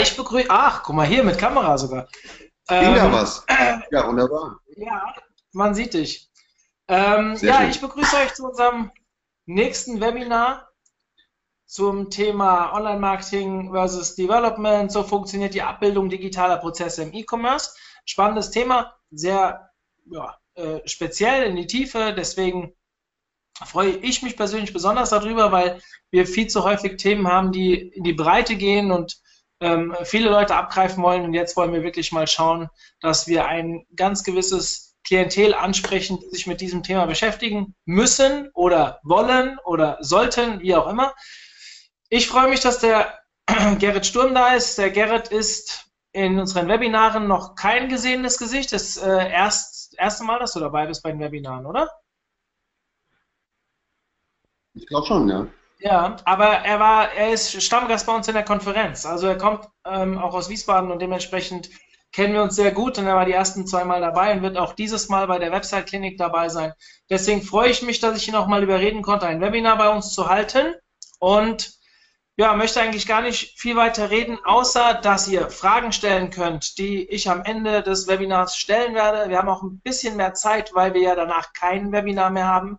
ich begrüße. Ach, guck mal hier mit Kamera sogar. Ähm, ja was. Ja, wunderbar. Ja, man sieht dich. Ähm, ja, schön. ich begrüße euch zu unserem nächsten Webinar zum Thema Online-Marketing versus Development. So funktioniert die Abbildung digitaler Prozesse im E-Commerce. Spannendes Thema, sehr ja, äh, speziell in die Tiefe. Deswegen freue ich mich persönlich besonders darüber, weil wir viel zu häufig Themen haben, die in die Breite gehen und ähm, viele Leute abgreifen wollen. Und jetzt wollen wir wirklich mal schauen, dass wir ein ganz gewisses Klientel ansprechen, die sich mit diesem Thema beschäftigen müssen oder wollen oder sollten, wie auch immer. Ich freue mich, dass der Gerrit Sturm da ist. Der Gerrit ist in unseren Webinaren noch kein gesehenes Gesicht. Das äh, erst, erste Mal, dass du dabei bist bei den Webinaren, oder? Ich glaube schon, ja. Ja, aber er war, er ist Stammgast bei uns in der Konferenz. Also er kommt ähm, auch aus Wiesbaden und dementsprechend kennen wir uns sehr gut und er war die ersten zwei Mal dabei und wird auch dieses Mal bei der Website-Klinik dabei sein. Deswegen freue ich mich, dass ich ihn auch mal überreden konnte, ein Webinar bei uns zu halten und ja, möchte eigentlich gar nicht viel weiter reden, außer dass ihr Fragen stellen könnt, die ich am Ende des Webinars stellen werde. Wir haben auch ein bisschen mehr Zeit, weil wir ja danach kein Webinar mehr haben.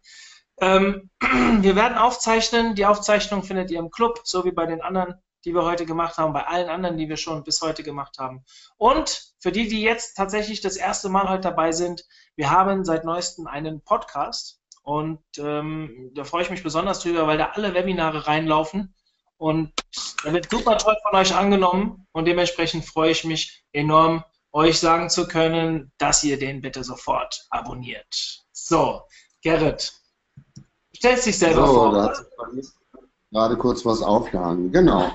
Ähm, wir werden aufzeichnen. Die Aufzeichnung findet ihr im Club, so wie bei den anderen, die wir heute gemacht haben, bei allen anderen, die wir schon bis heute gemacht haben. Und für die, die jetzt tatsächlich das erste Mal heute dabei sind, wir haben seit neuestem einen Podcast. Und ähm, da freue ich mich besonders drüber, weil da alle Webinare reinlaufen. Und er wird super toll von euch angenommen. Und dementsprechend freue ich mich enorm, euch sagen zu können, dass ihr den bitte sofort abonniert. So, Gerrit, Stellst dich selber so, vor. Da hat gerade kurz was aufgehangen. Genau.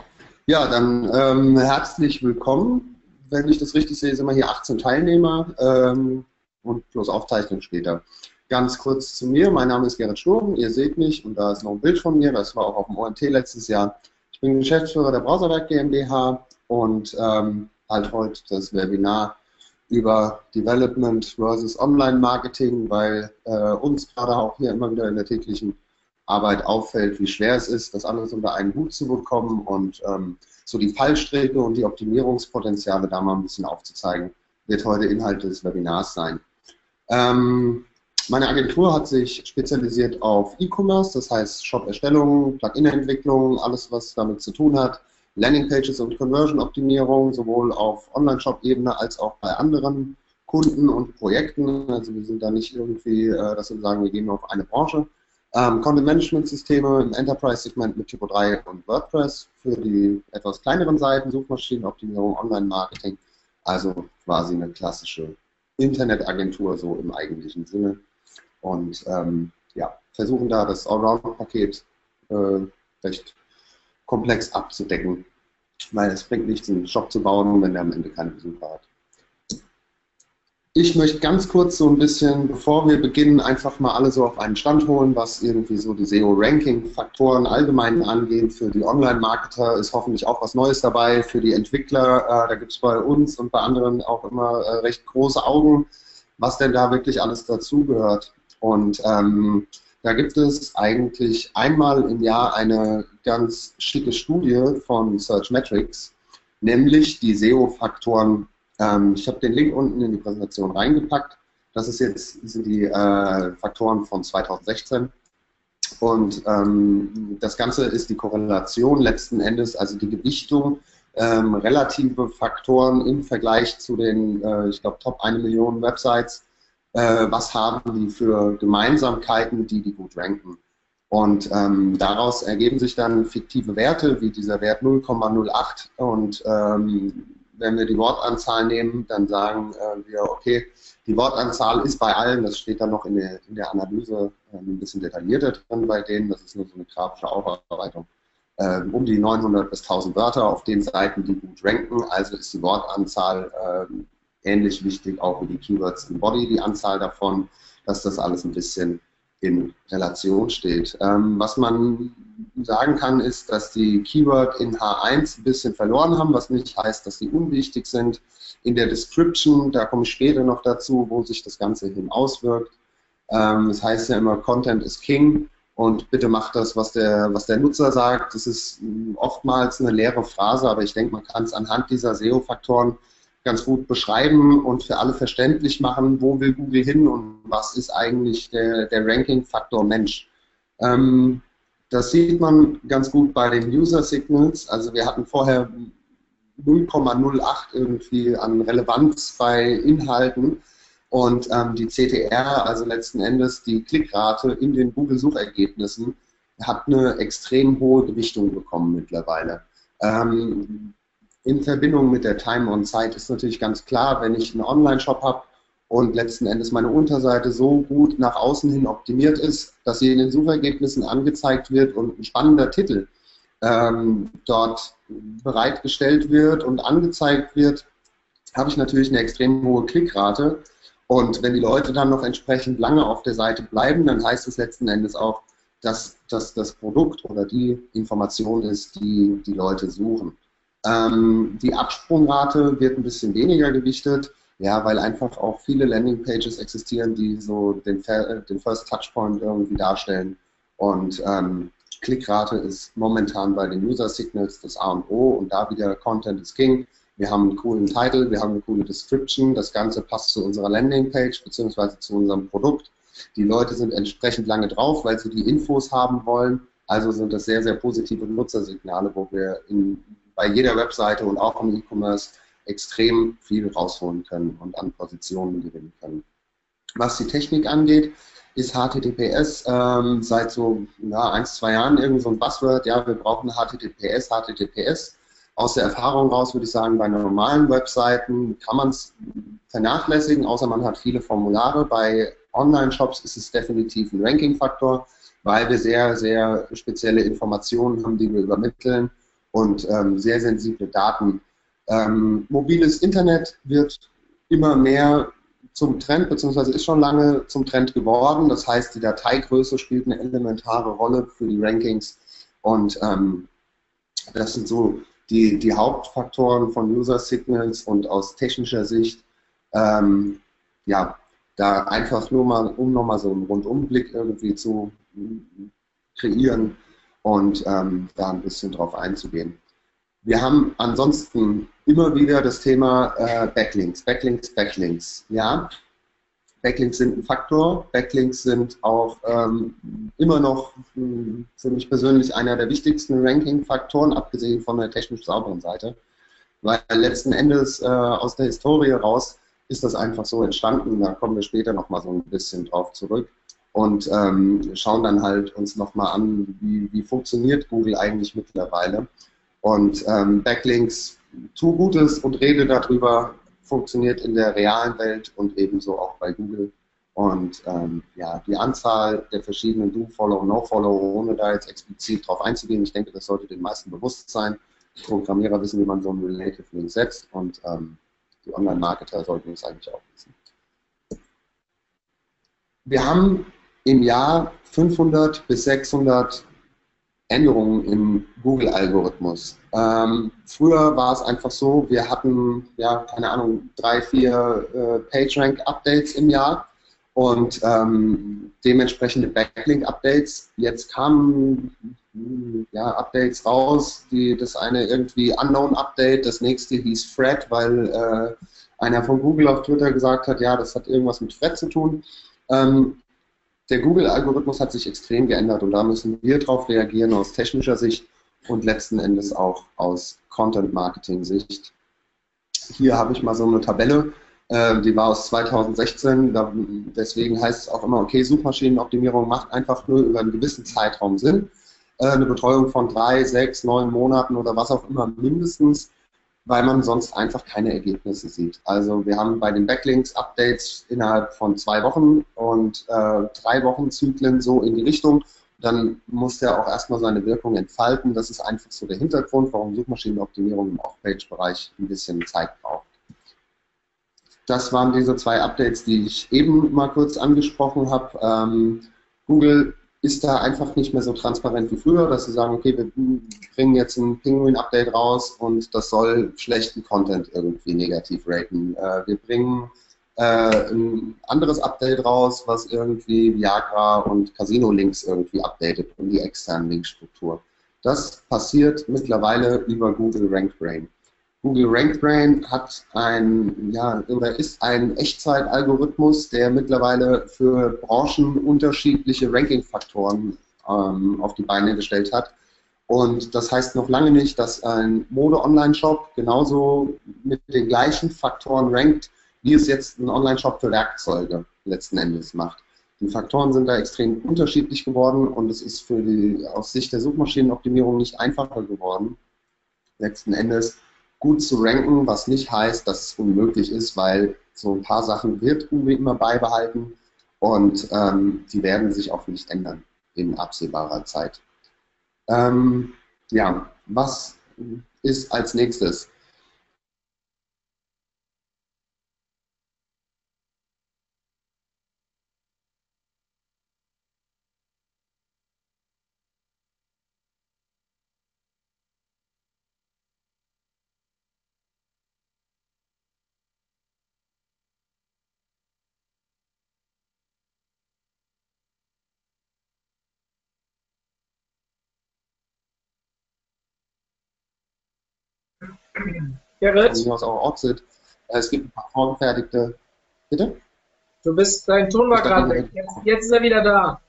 Ja, dann ähm, herzlich willkommen. Wenn ich das richtig sehe, sind wir hier 18 Teilnehmer ähm, und plus Aufzeichnung später. Ganz kurz zu mir. Mein Name ist Gerrit Sturm. Ihr seht mich und da ist noch ein Bild von mir. Das war auch auf dem OMT letztes Jahr. Ich bin Geschäftsführer der Browserwerk GmbH und ähm, halt heute das Webinar über Development versus Online-Marketing, weil äh, uns gerade auch hier immer wieder in der täglichen Arbeit auffällt, wie schwer es ist, das alles unter einen Hut zu bekommen und ähm, so die Fallstricke und die Optimierungspotenziale da mal ein bisschen aufzuzeigen, wird heute Inhalt des Webinars sein. Ähm, meine Agentur hat sich spezialisiert auf E-Commerce, das heißt Shop-Erstellung, Plugin-Entwicklung, alles was damit zu tun hat, Landingpages und Conversion-Optimierung, sowohl auf Online-Shop-Ebene als auch bei anderen Kunden und Projekten. Also wir sind da nicht irgendwie, äh, dass wir sagen, wir gehen auf eine Branche. Ähm, Content-Management-Systeme im Enterprise-Segment mit Typo 3 und WordPress für die etwas kleineren Seiten, Suchmaschinenoptimierung, Online-Marketing. Also quasi eine klassische Internetagentur so im eigentlichen Sinne. Und ähm, ja, versuchen da das Allround-Paket äh, recht komplex abzudecken, weil es bringt nichts, einen Shop zu bauen, wenn der am Ende keine Besucher hat. Ich möchte ganz kurz so ein bisschen, bevor wir beginnen, einfach mal alle so auf einen Stand holen, was irgendwie so die SEO-Ranking-Faktoren allgemein angeht. Für die Online-Marketer ist hoffentlich auch was Neues dabei. Für die Entwickler, äh, da gibt es bei uns und bei anderen auch immer äh, recht große Augen, was denn da wirklich alles dazugehört. Und ähm, da gibt es eigentlich einmal im Jahr eine ganz schicke Studie von Searchmetrics, nämlich die SEO-Faktoren. Ähm, ich habe den Link unten in die Präsentation reingepackt. Das ist jetzt, sind die äh, Faktoren von 2016. Und ähm, das Ganze ist die Korrelation letzten Endes, also die Gewichtung ähm, relative Faktoren im Vergleich zu den, äh, ich glaube, Top 1 Million Websites äh, was haben die für Gemeinsamkeiten, die die gut ranken. Und ähm, daraus ergeben sich dann fiktive Werte, wie dieser Wert 0,08. Und ähm, wenn wir die Wortanzahl nehmen, dann sagen äh, wir, okay, die Wortanzahl ist bei allen, das steht dann noch in der, in der Analyse äh, ein bisschen detaillierter drin bei denen, das ist nur so eine grafische Aufarbeitung, äh, um die 900 bis 1000 Wörter auf den Seiten, die gut ranken. Also ist die Wortanzahl ähm, ähnlich wichtig auch wie die Keywords im Body, die Anzahl davon, dass das alles ein bisschen in Relation steht. Ähm, was man sagen kann, ist, dass die Keyword in H1 ein bisschen verloren haben, was nicht heißt, dass sie unwichtig sind. In der Description, da komme ich später noch dazu, wo sich das Ganze hin auswirkt. Ähm, das heißt ja immer, Content is King. und bitte macht das, was der, was der Nutzer sagt. Das ist oftmals eine leere Phrase, aber ich denke, man kann es anhand dieser SEO-Faktoren ganz gut beschreiben und für alle verständlich machen, wo will Google hin und was ist eigentlich der, der Ranking-Faktor Mensch. Ähm, das sieht man ganz gut bei den User Signals. Also wir hatten vorher 0,08 irgendwie an Relevanz bei Inhalten und ähm, die CTR, also letzten Endes die Klickrate in den Google-Suchergebnissen, hat eine extrem hohe Gewichtung bekommen mittlerweile. Ähm, in Verbindung mit der Time on Site ist natürlich ganz klar, wenn ich einen Online-Shop habe und letzten Endes meine Unterseite so gut nach außen hin optimiert ist, dass sie in den Suchergebnissen angezeigt wird und ein spannender Titel ähm, dort bereitgestellt wird und angezeigt wird, habe ich natürlich eine extrem hohe Klickrate. Und wenn die Leute dann noch entsprechend lange auf der Seite bleiben, dann heißt es letzten Endes auch, dass, dass das Produkt oder die Information ist, die die Leute suchen. Ähm, die Absprungrate wird ein bisschen weniger gewichtet, ja, weil einfach auch viele Landingpages existieren, die so den, den First Touchpoint irgendwie darstellen. Und ähm, Klickrate ist momentan bei den User Signals das A und O und da wieder Content is King. Wir haben einen coolen Titel, wir haben eine coole Description, das Ganze passt zu unserer Landingpage bzw. zu unserem Produkt. Die Leute sind entsprechend lange drauf, weil sie die Infos haben wollen. Also sind das sehr, sehr positive Nutzersignale, wo wir in bei jeder Webseite und auch im E-Commerce extrem viel rausholen können und an Positionen gewinnen können. Was die Technik angeht, ist HTTPS ähm, seit so ja, ein, zwei Jahren irgendwie so ein Buzzword. Ja, wir brauchen HTTPS, HTTPS. Aus der Erfahrung raus würde ich sagen, bei normalen Webseiten kann man es vernachlässigen, außer man hat viele Formulare. Bei Online-Shops ist es definitiv ein Ranking-Faktor, weil wir sehr, sehr spezielle Informationen haben, die wir übermitteln und ähm, sehr sensible Daten. Ähm, mobiles Internet wird immer mehr zum Trend, beziehungsweise ist schon lange zum Trend geworden. Das heißt, die Dateigröße spielt eine elementare Rolle für die Rankings und ähm, das sind so die, die Hauptfaktoren von User Signals und aus technischer Sicht, ähm, ja, da einfach nur mal, um nochmal so einen Rundumblick irgendwie zu kreieren, und ähm, da ein bisschen drauf einzugehen. Wir haben ansonsten immer wieder das Thema äh, Backlinks, Backlinks, Backlinks. Ja, Backlinks sind ein Faktor. Backlinks sind auch ähm, immer noch hm, für mich persönlich einer der wichtigsten Ranking-Faktoren, abgesehen von der technisch sauberen Seite. Weil letzten Endes äh, aus der Historie raus ist das einfach so entstanden. Da kommen wir später nochmal so ein bisschen drauf zurück und ähm, schauen dann halt uns nochmal an, wie, wie funktioniert Google eigentlich mittlerweile. Und ähm, Backlinks, tu Gutes und rede darüber, funktioniert in der realen Welt und ebenso auch bei Google. Und ähm, ja, die Anzahl der verschiedenen Do-Follow, No-Follow, ohne da jetzt explizit drauf einzugehen, ich denke, das sollte den meisten bewusst sein. Programmierer wissen, wie man so einen Relative Link setzt und ähm, die Online-Marketer sollten es eigentlich auch wissen. Wir haben im Jahr 500 bis 600 Änderungen im Google-Algorithmus. Ähm, früher war es einfach so, wir hatten, ja, keine Ahnung, drei, vier äh, PageRank-Updates im Jahr und ähm, dementsprechende Backlink-Updates. Jetzt kamen ja, Updates raus, die, das eine irgendwie Unknown-Update, das nächste hieß Fred, weil äh, einer von Google auf Twitter gesagt hat, ja, das hat irgendwas mit Fred zu tun. Ähm, der Google-Algorithmus hat sich extrem geändert und da müssen wir darauf reagieren aus technischer Sicht und letzten Endes auch aus Content-Marketing-Sicht. Hier habe ich mal so eine Tabelle, äh, die war aus 2016, da, deswegen heißt es auch immer, okay, Suchmaschinenoptimierung macht einfach nur über einen gewissen Zeitraum Sinn. Äh, eine Betreuung von drei, sechs, neun Monaten oder was auch immer mindestens weil man sonst einfach keine Ergebnisse sieht. Also wir haben bei den Backlinks Updates innerhalb von zwei Wochen und äh, drei Wochen Zyklen so in die Richtung. Dann muss der auch erstmal seine Wirkung entfalten. Das ist einfach so der Hintergrund, warum Suchmaschinenoptimierung im Off-Page-Bereich ein bisschen Zeit braucht. Das waren diese zwei Updates, die ich eben mal kurz angesprochen habe. Ähm, Google ist da einfach nicht mehr so transparent wie früher, dass sie sagen, okay, wir bringen jetzt ein Penguin-Update raus und das soll schlechten Content irgendwie negativ raten. Äh, wir bringen äh, ein anderes Update raus, was irgendwie Viagra und Casino-Links irgendwie updatet und die externen Linkstruktur. Das passiert mittlerweile über Google RankBrain. Google RankBrain hat ein, ja, ist ein Echtzeit-Algorithmus, der mittlerweile für Branchen unterschiedliche Ranking-Faktoren ähm, auf die Beine gestellt hat. Und das heißt noch lange nicht, dass ein Mode-Online-Shop genauso mit den gleichen Faktoren rankt, wie es jetzt ein Online-Shop für Werkzeuge letzten Endes macht. Die Faktoren sind da extrem unterschiedlich geworden und es ist für die aus Sicht der Suchmaschinenoptimierung nicht einfacher geworden, letzten Endes gut zu ranken, was nicht heißt, dass es unmöglich ist, weil so ein paar Sachen wird Google immer beibehalten und ähm, die werden sich auch nicht ändern in absehbarer Zeit. Ähm, ja, was ist als nächstes? Gerrit? Von aus auch Oxid. Äh, es gibt ein paar vorgefertigte. Bitte? Du bist, dein Ton war gerade weg. Jetzt, jetzt, ist er wieder da.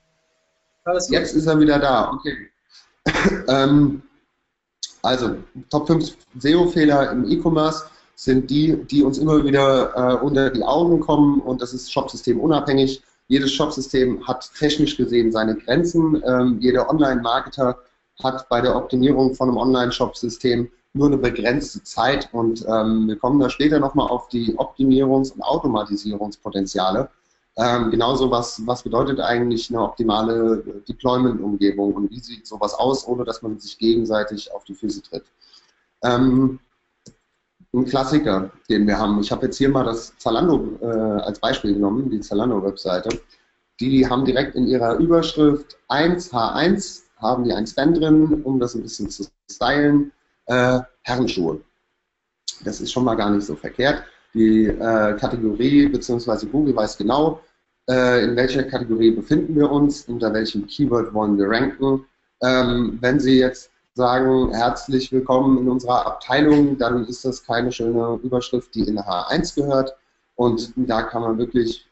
Alles gut. Jetzt ist er wieder da, okay. ähm, also, Top 5 SEO-Fehler im E-Commerce sind die, die uns immer wieder äh, unter die Augen kommen und das ist Shopsystem unabhängig. Jedes Shopsystem hat technisch gesehen seine Grenzen. Ähm, jeder Online-Marketer hat bei der Optimierung von einem Online-Shop-System nur eine begrenzte Zeit und ähm, wir kommen da später nochmal auf die Optimierungs- und Automatisierungspotenziale. Ähm, genauso, was, was bedeutet eigentlich eine optimale Deployment-Umgebung und wie sieht sowas aus, ohne dass man sich gegenseitig auf die Füße tritt. Ähm, ein Klassiker, den wir haben. Ich habe jetzt hier mal das Zalando äh, als Beispiel genommen, die Zalando-Webseite. Die haben direkt in ihrer Überschrift 1H1, haben die ein Span drin, um das ein bisschen zu stylen äh, Herrenschuhe. Das ist schon mal gar nicht so verkehrt. Die äh, Kategorie bzw. Google weiß genau, äh, in welcher Kategorie befinden wir uns, unter welchem Keyword wollen wir ranken. Ähm, wenn Sie jetzt sagen, herzlich willkommen in unserer Abteilung, dann ist das keine schöne Überschrift, die in H1 gehört. Und da kann man wirklich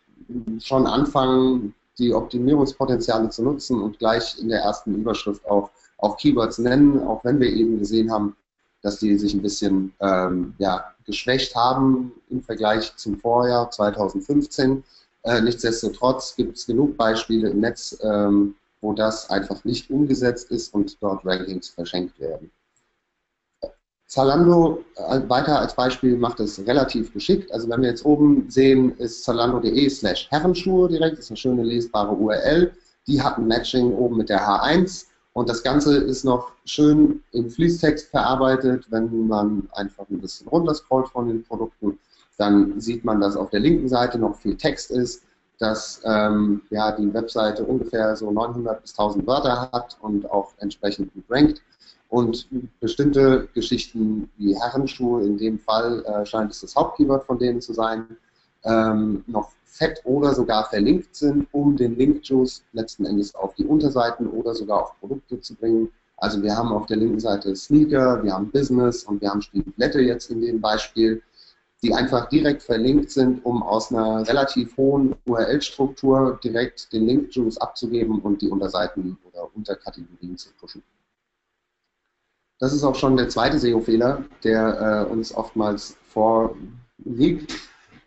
schon anfangen, die Optimierungspotenziale zu nutzen und gleich in der ersten Überschrift auch, auch Keywords nennen, auch wenn wir eben gesehen haben, dass die sich ein bisschen ähm, ja, geschwächt haben im Vergleich zum Vorjahr 2015. Äh, nichtsdestotrotz gibt es genug Beispiele im Netz, ähm, wo das einfach nicht umgesetzt ist und dort Rankings verschenkt werden. Zalando äh, weiter als Beispiel macht es relativ geschickt. Also wenn wir jetzt oben sehen, ist zalando.de slash Herrenschuhe direkt, das ist eine schöne lesbare URL. Die hat ein Matching oben mit der H1 und das Ganze ist noch schön im Fließtext verarbeitet. Wenn man einfach ein bisschen runterscrollt von den Produkten, dann sieht man, dass auf der linken Seite noch viel Text ist, dass ähm, ja, die Webseite ungefähr so 900 bis 1000 Wörter hat und auch entsprechend gut rankt. Und bestimmte Geschichten wie Herrenschuhe, in dem Fall äh, scheint es das Hauptkeyword von denen zu sein, ähm, noch fett oder sogar verlinkt sind, um den Link-Juice letzten Endes auf die Unterseiten oder sogar auf Produkte zu bringen. Also wir haben auf der linken Seite Sneaker, wir haben Business und wir haben Stieflette jetzt in dem Beispiel, die einfach direkt verlinkt sind, um aus einer relativ hohen URL-Struktur direkt den Link-Juice abzugeben und die Unterseiten oder Unterkategorien zu pushen. Das ist auch schon der zweite SEO-Fehler, der äh, uns oftmals vorliegt.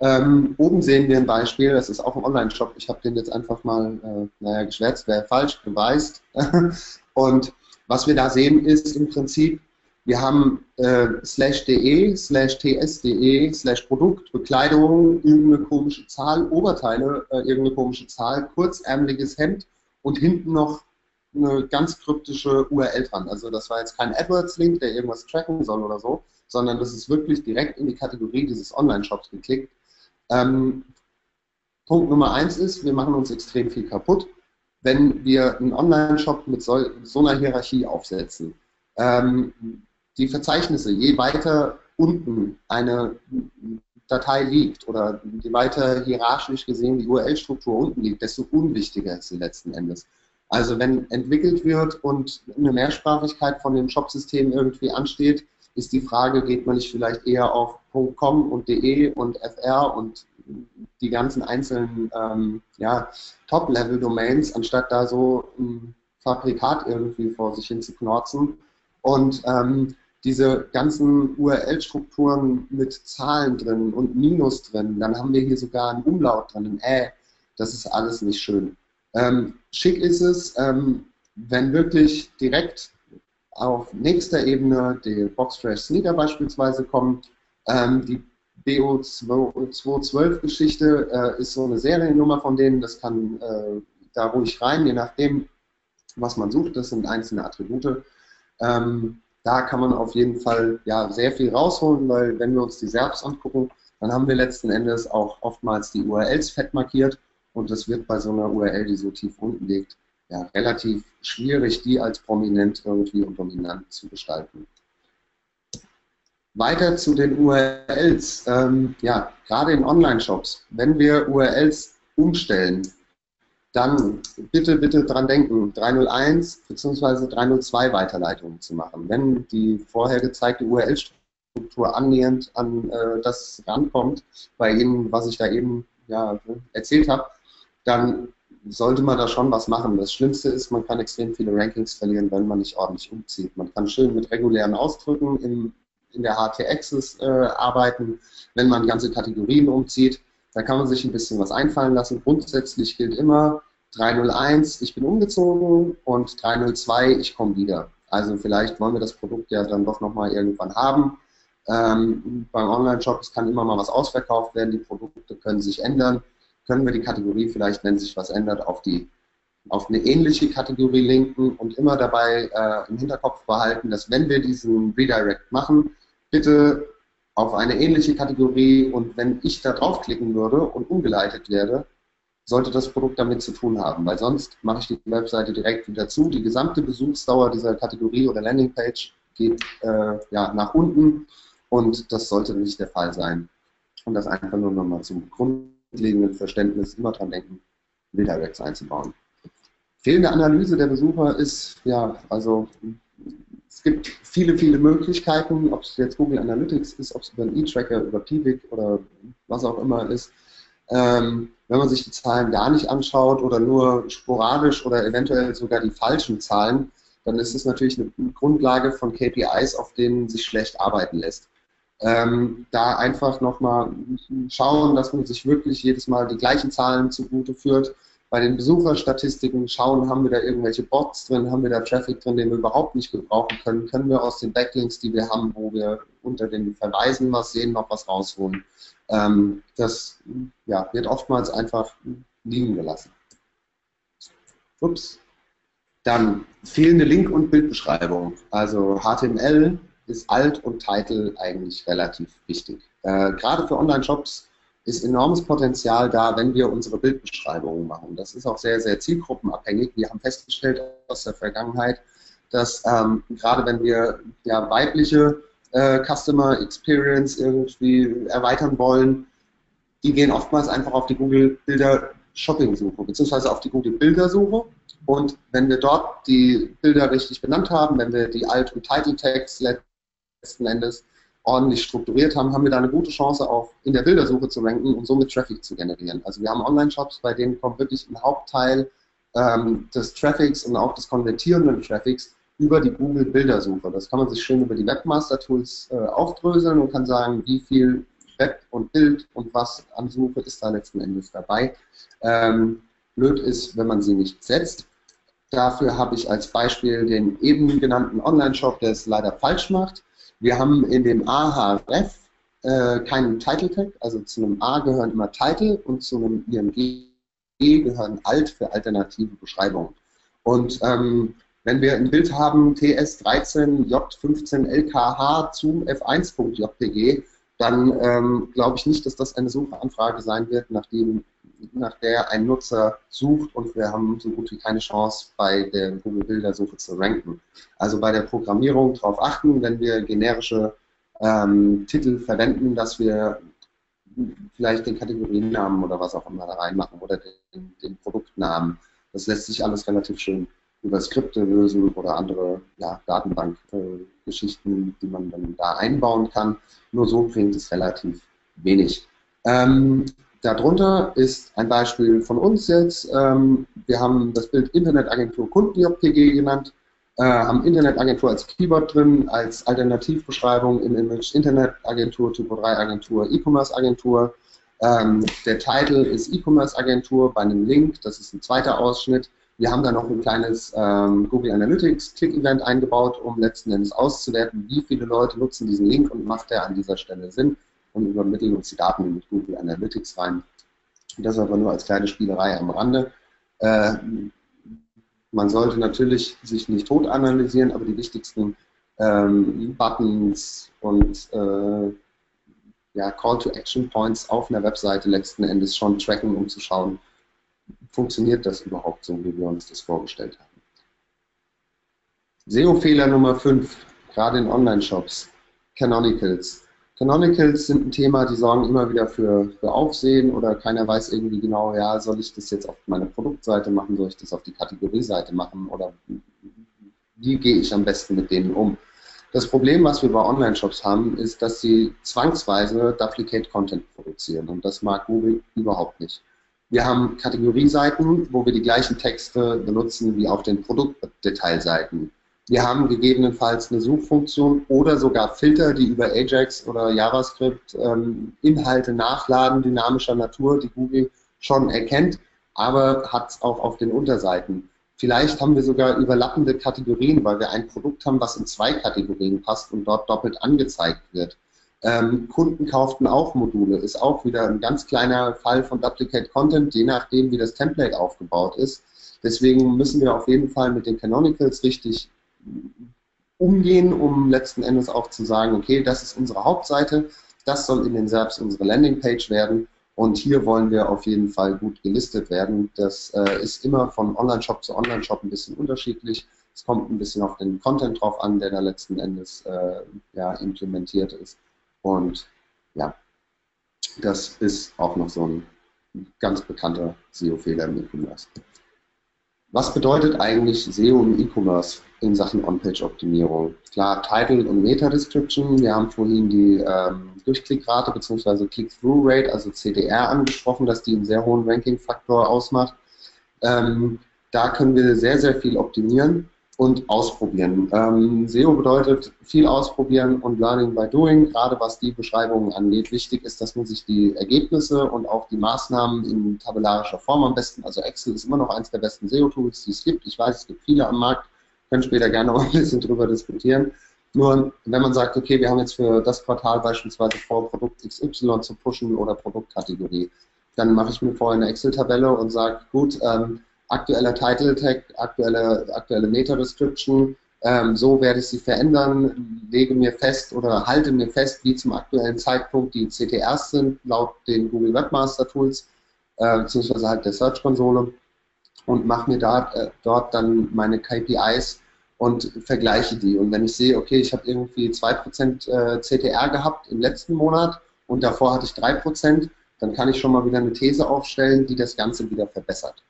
Ähm, oben sehen wir ein Beispiel, das ist auch ein Online-Shop. Ich habe den jetzt einfach mal, äh, naja, geschwärzt, wäre falsch, beweist. und was wir da sehen, ist im Prinzip, wir haben äh, slash de, slash ts.de, slash Produkt, Bekleidung, irgendeine komische Zahl, Oberteile, äh, irgendeine komische Zahl, kurzärmeliges Hemd und hinten noch eine ganz kryptische URL dran. Also das war jetzt kein AdWords-Link, der irgendwas tracken soll oder so, sondern das ist wirklich direkt in die Kategorie dieses Online-Shops geklickt ähm, Punkt Nummer eins ist, wir machen uns extrem viel kaputt, wenn wir einen Online-Shop mit so, so, einer Hierarchie aufsetzen. Ähm, die Verzeichnisse, je weiter unten eine Datei liegt oder je weiter hierarchisch gesehen die URL-Struktur unten liegt, desto unwichtiger ist sie letzten Endes. Also wenn entwickelt wird und eine Mehrsprachigkeit von dem Shop-System irgendwie ansteht, ist die Frage, geht man nicht vielleicht eher auf .com und .de und .fr und die ganzen einzelnen ähm, ja, Top-Level-Domains, anstatt da so ein Fabrikat irgendwie vor sich hin zu knorzen. Und ähm, diese ganzen URL-Strukturen mit Zahlen drin und Minus drin, dann haben wir hier sogar einen Umlaut drin, ein Ä, das ist alles nicht schön. Ähm, schick ist es, ähm, wenn wirklich direkt auf nächster Ebene die Boxfresh Sneaker beispielsweise kommt. Ähm, die BO212-Geschichte äh, ist so eine Seriennummer von denen, das kann äh, da ruhig rein, je nachdem, was man sucht, das sind einzelne Attribute. Ähm, da kann man auf jeden Fall ja, sehr viel rausholen, weil wenn wir uns die Serbs angucken, dann haben wir letzten Endes auch oftmals die URLs fett markiert und das wird bei so einer URL, die so tief unten liegt, ja, relativ schwierig, die als prominent irgendwie und dominant zu gestalten. Weiter zu den URLs. Ähm, ja, gerade in Online-Shops, wenn wir URLs umstellen, dann bitte, bitte dran denken, 301 bzw. 302 Weiterleitungen zu machen. Wenn die vorher gezeigte URL-Struktur annähernd an äh, das rankommt, bei Ihnen, was ich da eben ja, erzählt habe, dann sollte man da schon was machen. Das Schlimmste ist, man kann extrem viele Rankings verlieren, wenn man nicht ordentlich umzieht. Man kann schön mit regulären Ausdrücken im, in der HT-Access äh, arbeiten, wenn man ganze Kategorien umzieht. Da kann man sich ein bisschen was einfallen lassen. Grundsätzlich gilt immer 301, ich bin umgezogen und 302, ich komme wieder. Also vielleicht wollen wir das Produkt ja dann doch nochmal irgendwann haben. Ähm, beim Online-Shop kann immer mal was ausverkauft werden, die Produkte können sich ändern können wir die Kategorie vielleicht, wenn sich was ändert, auf, die, auf eine ähnliche Kategorie linken und immer dabei äh, im Hinterkopf behalten, dass wenn wir diesen Redirect machen, bitte auf eine ähnliche Kategorie und wenn ich da draufklicken würde und umgeleitet werde, sollte das Produkt damit zu tun haben, weil sonst mache ich die Webseite direkt wieder zu. Die gesamte Besuchsdauer dieser Kategorie oder Landingpage geht äh, ja, nach unten und das sollte nicht der Fall sein. Und das einfach nur nochmal zum Grund grundlegenden Verständnis immer dran denken, Redirects einzubauen. Fehlende Analyse der Besucher ist, ja, also es gibt viele, viele Möglichkeiten, ob es jetzt Google Analytics ist, ob es über einen E-Tracker, über Piwik oder was auch immer ist. Ähm, wenn man sich die Zahlen gar nicht anschaut oder nur sporadisch oder eventuell sogar die falschen Zahlen, dann ist es natürlich eine Grundlage von KPIs, auf denen sich schlecht arbeiten lässt ähm, da einfach nochmal schauen, dass man sich wirklich jedes Mal die gleichen Zahlen zugute führt. Bei den Besucherstatistiken schauen, haben wir da irgendwelche Bots drin, haben wir da Traffic drin, den wir überhaupt nicht gebrauchen können, können wir aus den Backlinks, die wir haben, wo wir unter den Verweisen was sehen, noch was rausholen. Ähm, das ja, wird oftmals einfach liegen gelassen. Ups. Dann fehlende Link- und Bildbeschreibung. Also HTML ist Alt und Title eigentlich relativ wichtig. Äh, gerade für Online-Shops ist enormes Potenzial da, wenn wir unsere Bildbeschreibungen machen. Das ist auch sehr, sehr zielgruppenabhängig. Wir haben festgestellt aus der Vergangenheit, dass ähm, gerade wenn wir ja, weibliche äh, Customer Experience irgendwie erweitern wollen, die gehen oftmals einfach auf die Google Bilder Shopping Suche, beziehungsweise auf die Google Bildersuche. Und wenn wir dort die Bilder richtig benannt haben, wenn wir die Alt- und Title Tags letzten Endes ordentlich strukturiert haben, haben wir da eine gute Chance auch in der Bildersuche zu ranken und somit Traffic zu generieren. Also wir haben Online-Shops, bei denen kommt wirklich ein Hauptteil ähm, des Traffics und auch des konvertierenden Traffics über die Google Bildersuche. Das kann man sich schön über die Webmaster Tools äh, aufdröseln und kann sagen, wie viel Web und Bild und was an Suche ist da letzten Endes dabei. Ähm, blöd ist, wenn man sie nicht setzt. Dafür habe ich als Beispiel den eben genannten Online-Shop, der es leider falsch macht. Wir haben in dem AHREF äh, keinen Title Tag, also zu einem A gehören immer Title und zu einem IMG gehören Alt für alternative Beschreibungen. Und ähm, wenn wir ein Bild haben TS13J15LKH zum F1.jpg, dann ähm, glaube ich nicht, dass das eine Suchanfrage sein wird, nachdem, nach der ein Nutzer sucht und wir haben so gut wie keine Chance bei der Google Bildersuche zu ranken. Also bei der Programmierung darauf achten, wenn wir generische ähm, Titel verwenden, dass wir vielleicht den Kategoriennamen oder was auch immer da reinmachen oder den, den Produktnamen. Das lässt sich alles relativ schön über Skripte lösen oder andere ja, Datenbankgeschichten, die man dann da einbauen kann. Nur so bringt es relativ wenig. Ähm, darunter ist ein Beispiel von uns jetzt. Ähm, wir haben das Bild Internetagentur Kundenjob.pg genannt, äh, haben Internetagentur als Keyword drin, als Alternativbeschreibung im Image Internetagentur, Typo 3 Agentur, E-Commerce Agentur. Ähm, der Titel ist E-Commerce Agentur bei einem Link, das ist ein zweiter Ausschnitt. Wir haben da noch ein kleines ähm, Google Analytics Click-Event eingebaut, um letzten Endes auszuwerten, wie viele Leute nutzen diesen Link und macht der an dieser Stelle Sinn und übermitteln uns die Daten mit Google Analytics rein. Das aber nur als kleine Spielerei am Rande. Äh, man sollte natürlich sich nicht tot analysieren, aber die wichtigsten ähm, Buttons und äh, ja, Call to Action Points auf einer Webseite letzten Endes schon tracken, um zu schauen, funktioniert das überhaupt so, wie wir uns das vorgestellt haben. SEO-Fehler Nummer 5, gerade in Online-Shops, Canonicals. Canonicals sind ein Thema, die sorgen immer wieder für, für Aufsehen oder keiner weiß irgendwie genau, ja, soll ich das jetzt auf meine Produktseite machen, soll ich das auf die Kategorieseite machen oder wie gehe ich am besten mit denen um? Das Problem, was wir bei Online-Shops haben, ist, dass sie zwangsweise Duplicate Content produzieren und das mag Google überhaupt nicht. Wir haben Kategorieseiten, wo wir die gleichen Texte benutzen wie auf den Produktdetailseiten. Wir haben gegebenenfalls eine Suchfunktion oder sogar Filter, die über Ajax oder JavaScript ähm, Inhalte nachladen, dynamischer Natur, die Google schon erkennt, aber hat es auch auf den Unterseiten. Vielleicht haben wir sogar überlappende Kategorien, weil wir ein Produkt haben, was in zwei Kategorien passt und dort doppelt angezeigt wird. Ähm, Kunden kauften auch Module, ist auch wieder ein ganz kleiner Fall von Duplicate Content, je nachdem, wie das Template aufgebaut ist. Deswegen müssen wir auf jeden Fall mit den Canonicals richtig umgehen, um letzten Endes auch zu sagen, okay, das ist unsere Hauptseite, das soll in den SERPs unsere Landingpage werden und hier wollen wir auf jeden Fall gut gelistet werden. Das äh, ist immer von Online-Shop zu Online-Shop ein bisschen unterschiedlich. Es kommt ein bisschen auf den Content drauf an, der da letzten Endes äh, ja, implementiert ist. Und ja, das ist auch noch so ein ganz bekannter SEO-Fehler im E-Commerce. Was bedeutet eigentlich SEO im E-Commerce in Sachen On-Page-Optimierung? Klar, Title und Meta-Description. Wir haben vorhin die ähm, Durchklickrate bzw. Click-Through-Rate, also CDR, angesprochen, dass die einen sehr hohen Ranking-Faktor ausmacht. Ähm, da können wir sehr, sehr viel optimieren und ausprobieren. Ähm, SEO bedeutet viel ausprobieren und Learning by Doing, gerade was die Beschreibungen angeht. Wichtig ist, dass man sich die Ergebnisse und auch die Maßnahmen in tabellarischer Form am besten, also Excel ist immer noch eines der besten SEO-Tools, die es gibt. Ich weiß, es gibt viele am Markt, können später gerne noch ein bisschen drüber diskutieren. Nur wenn man sagt, okay, wir haben jetzt für das Quartal beispielsweise vor, Produkt XY zu pushen oder Produktkategorie, dann mache ich mir vorher eine Excel-Tabelle und sage, gut, ähm, aktueller Title Tag, aktuelle, aktuelle Meta Description. Ähm, so werde ich sie verändern, lege mir fest oder halte mir fest, wie zum aktuellen Zeitpunkt die CTRs sind, laut den Google Webmaster Tools, äh, beziehungsweise halt der Search Konsole und mache mir da, äh, dort dann meine KPIs und vergleiche die. Und wenn ich sehe, okay, ich habe irgendwie 2% äh, CTR gehabt im letzten Monat und davor hatte ich 3%, dann kann ich schon mal wieder eine These aufstellen, die das Ganze wieder verbessert.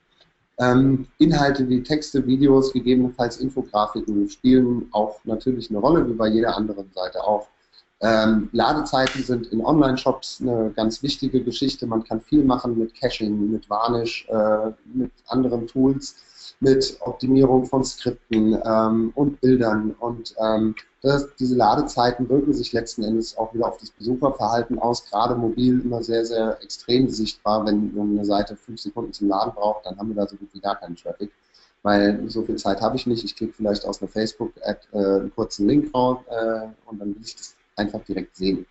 Ähm, Inhalte wie Texte, Videos, gegebenenfalls Infografiken spielen auch natürlich eine Rolle, wie bei jeder anderen Seite auch. Ähm, Ladezeiten sind in Online-Shops eine ganz wichtige Geschichte. Man kann viel machen mit Caching, mit Varnish, äh, mit anderen Tools mit Optimierung von Skripten ähm, und Bildern. Und ähm, das, diese Ladezeiten wirken sich letzten Endes auch wieder auf das Besucherverhalten aus, gerade mobil immer sehr, sehr extrem sichtbar. Wenn, eine Seite fünf Sekunden zum Laden braucht, dann haben wir da so gut wie gar keinen Traffic. Weil so viel Zeit habe ich nicht. Ich klicke vielleicht aus einer Facebook-Ad äh, einen kurzen Link raus äh, und dann will ich das einfach direkt sehen.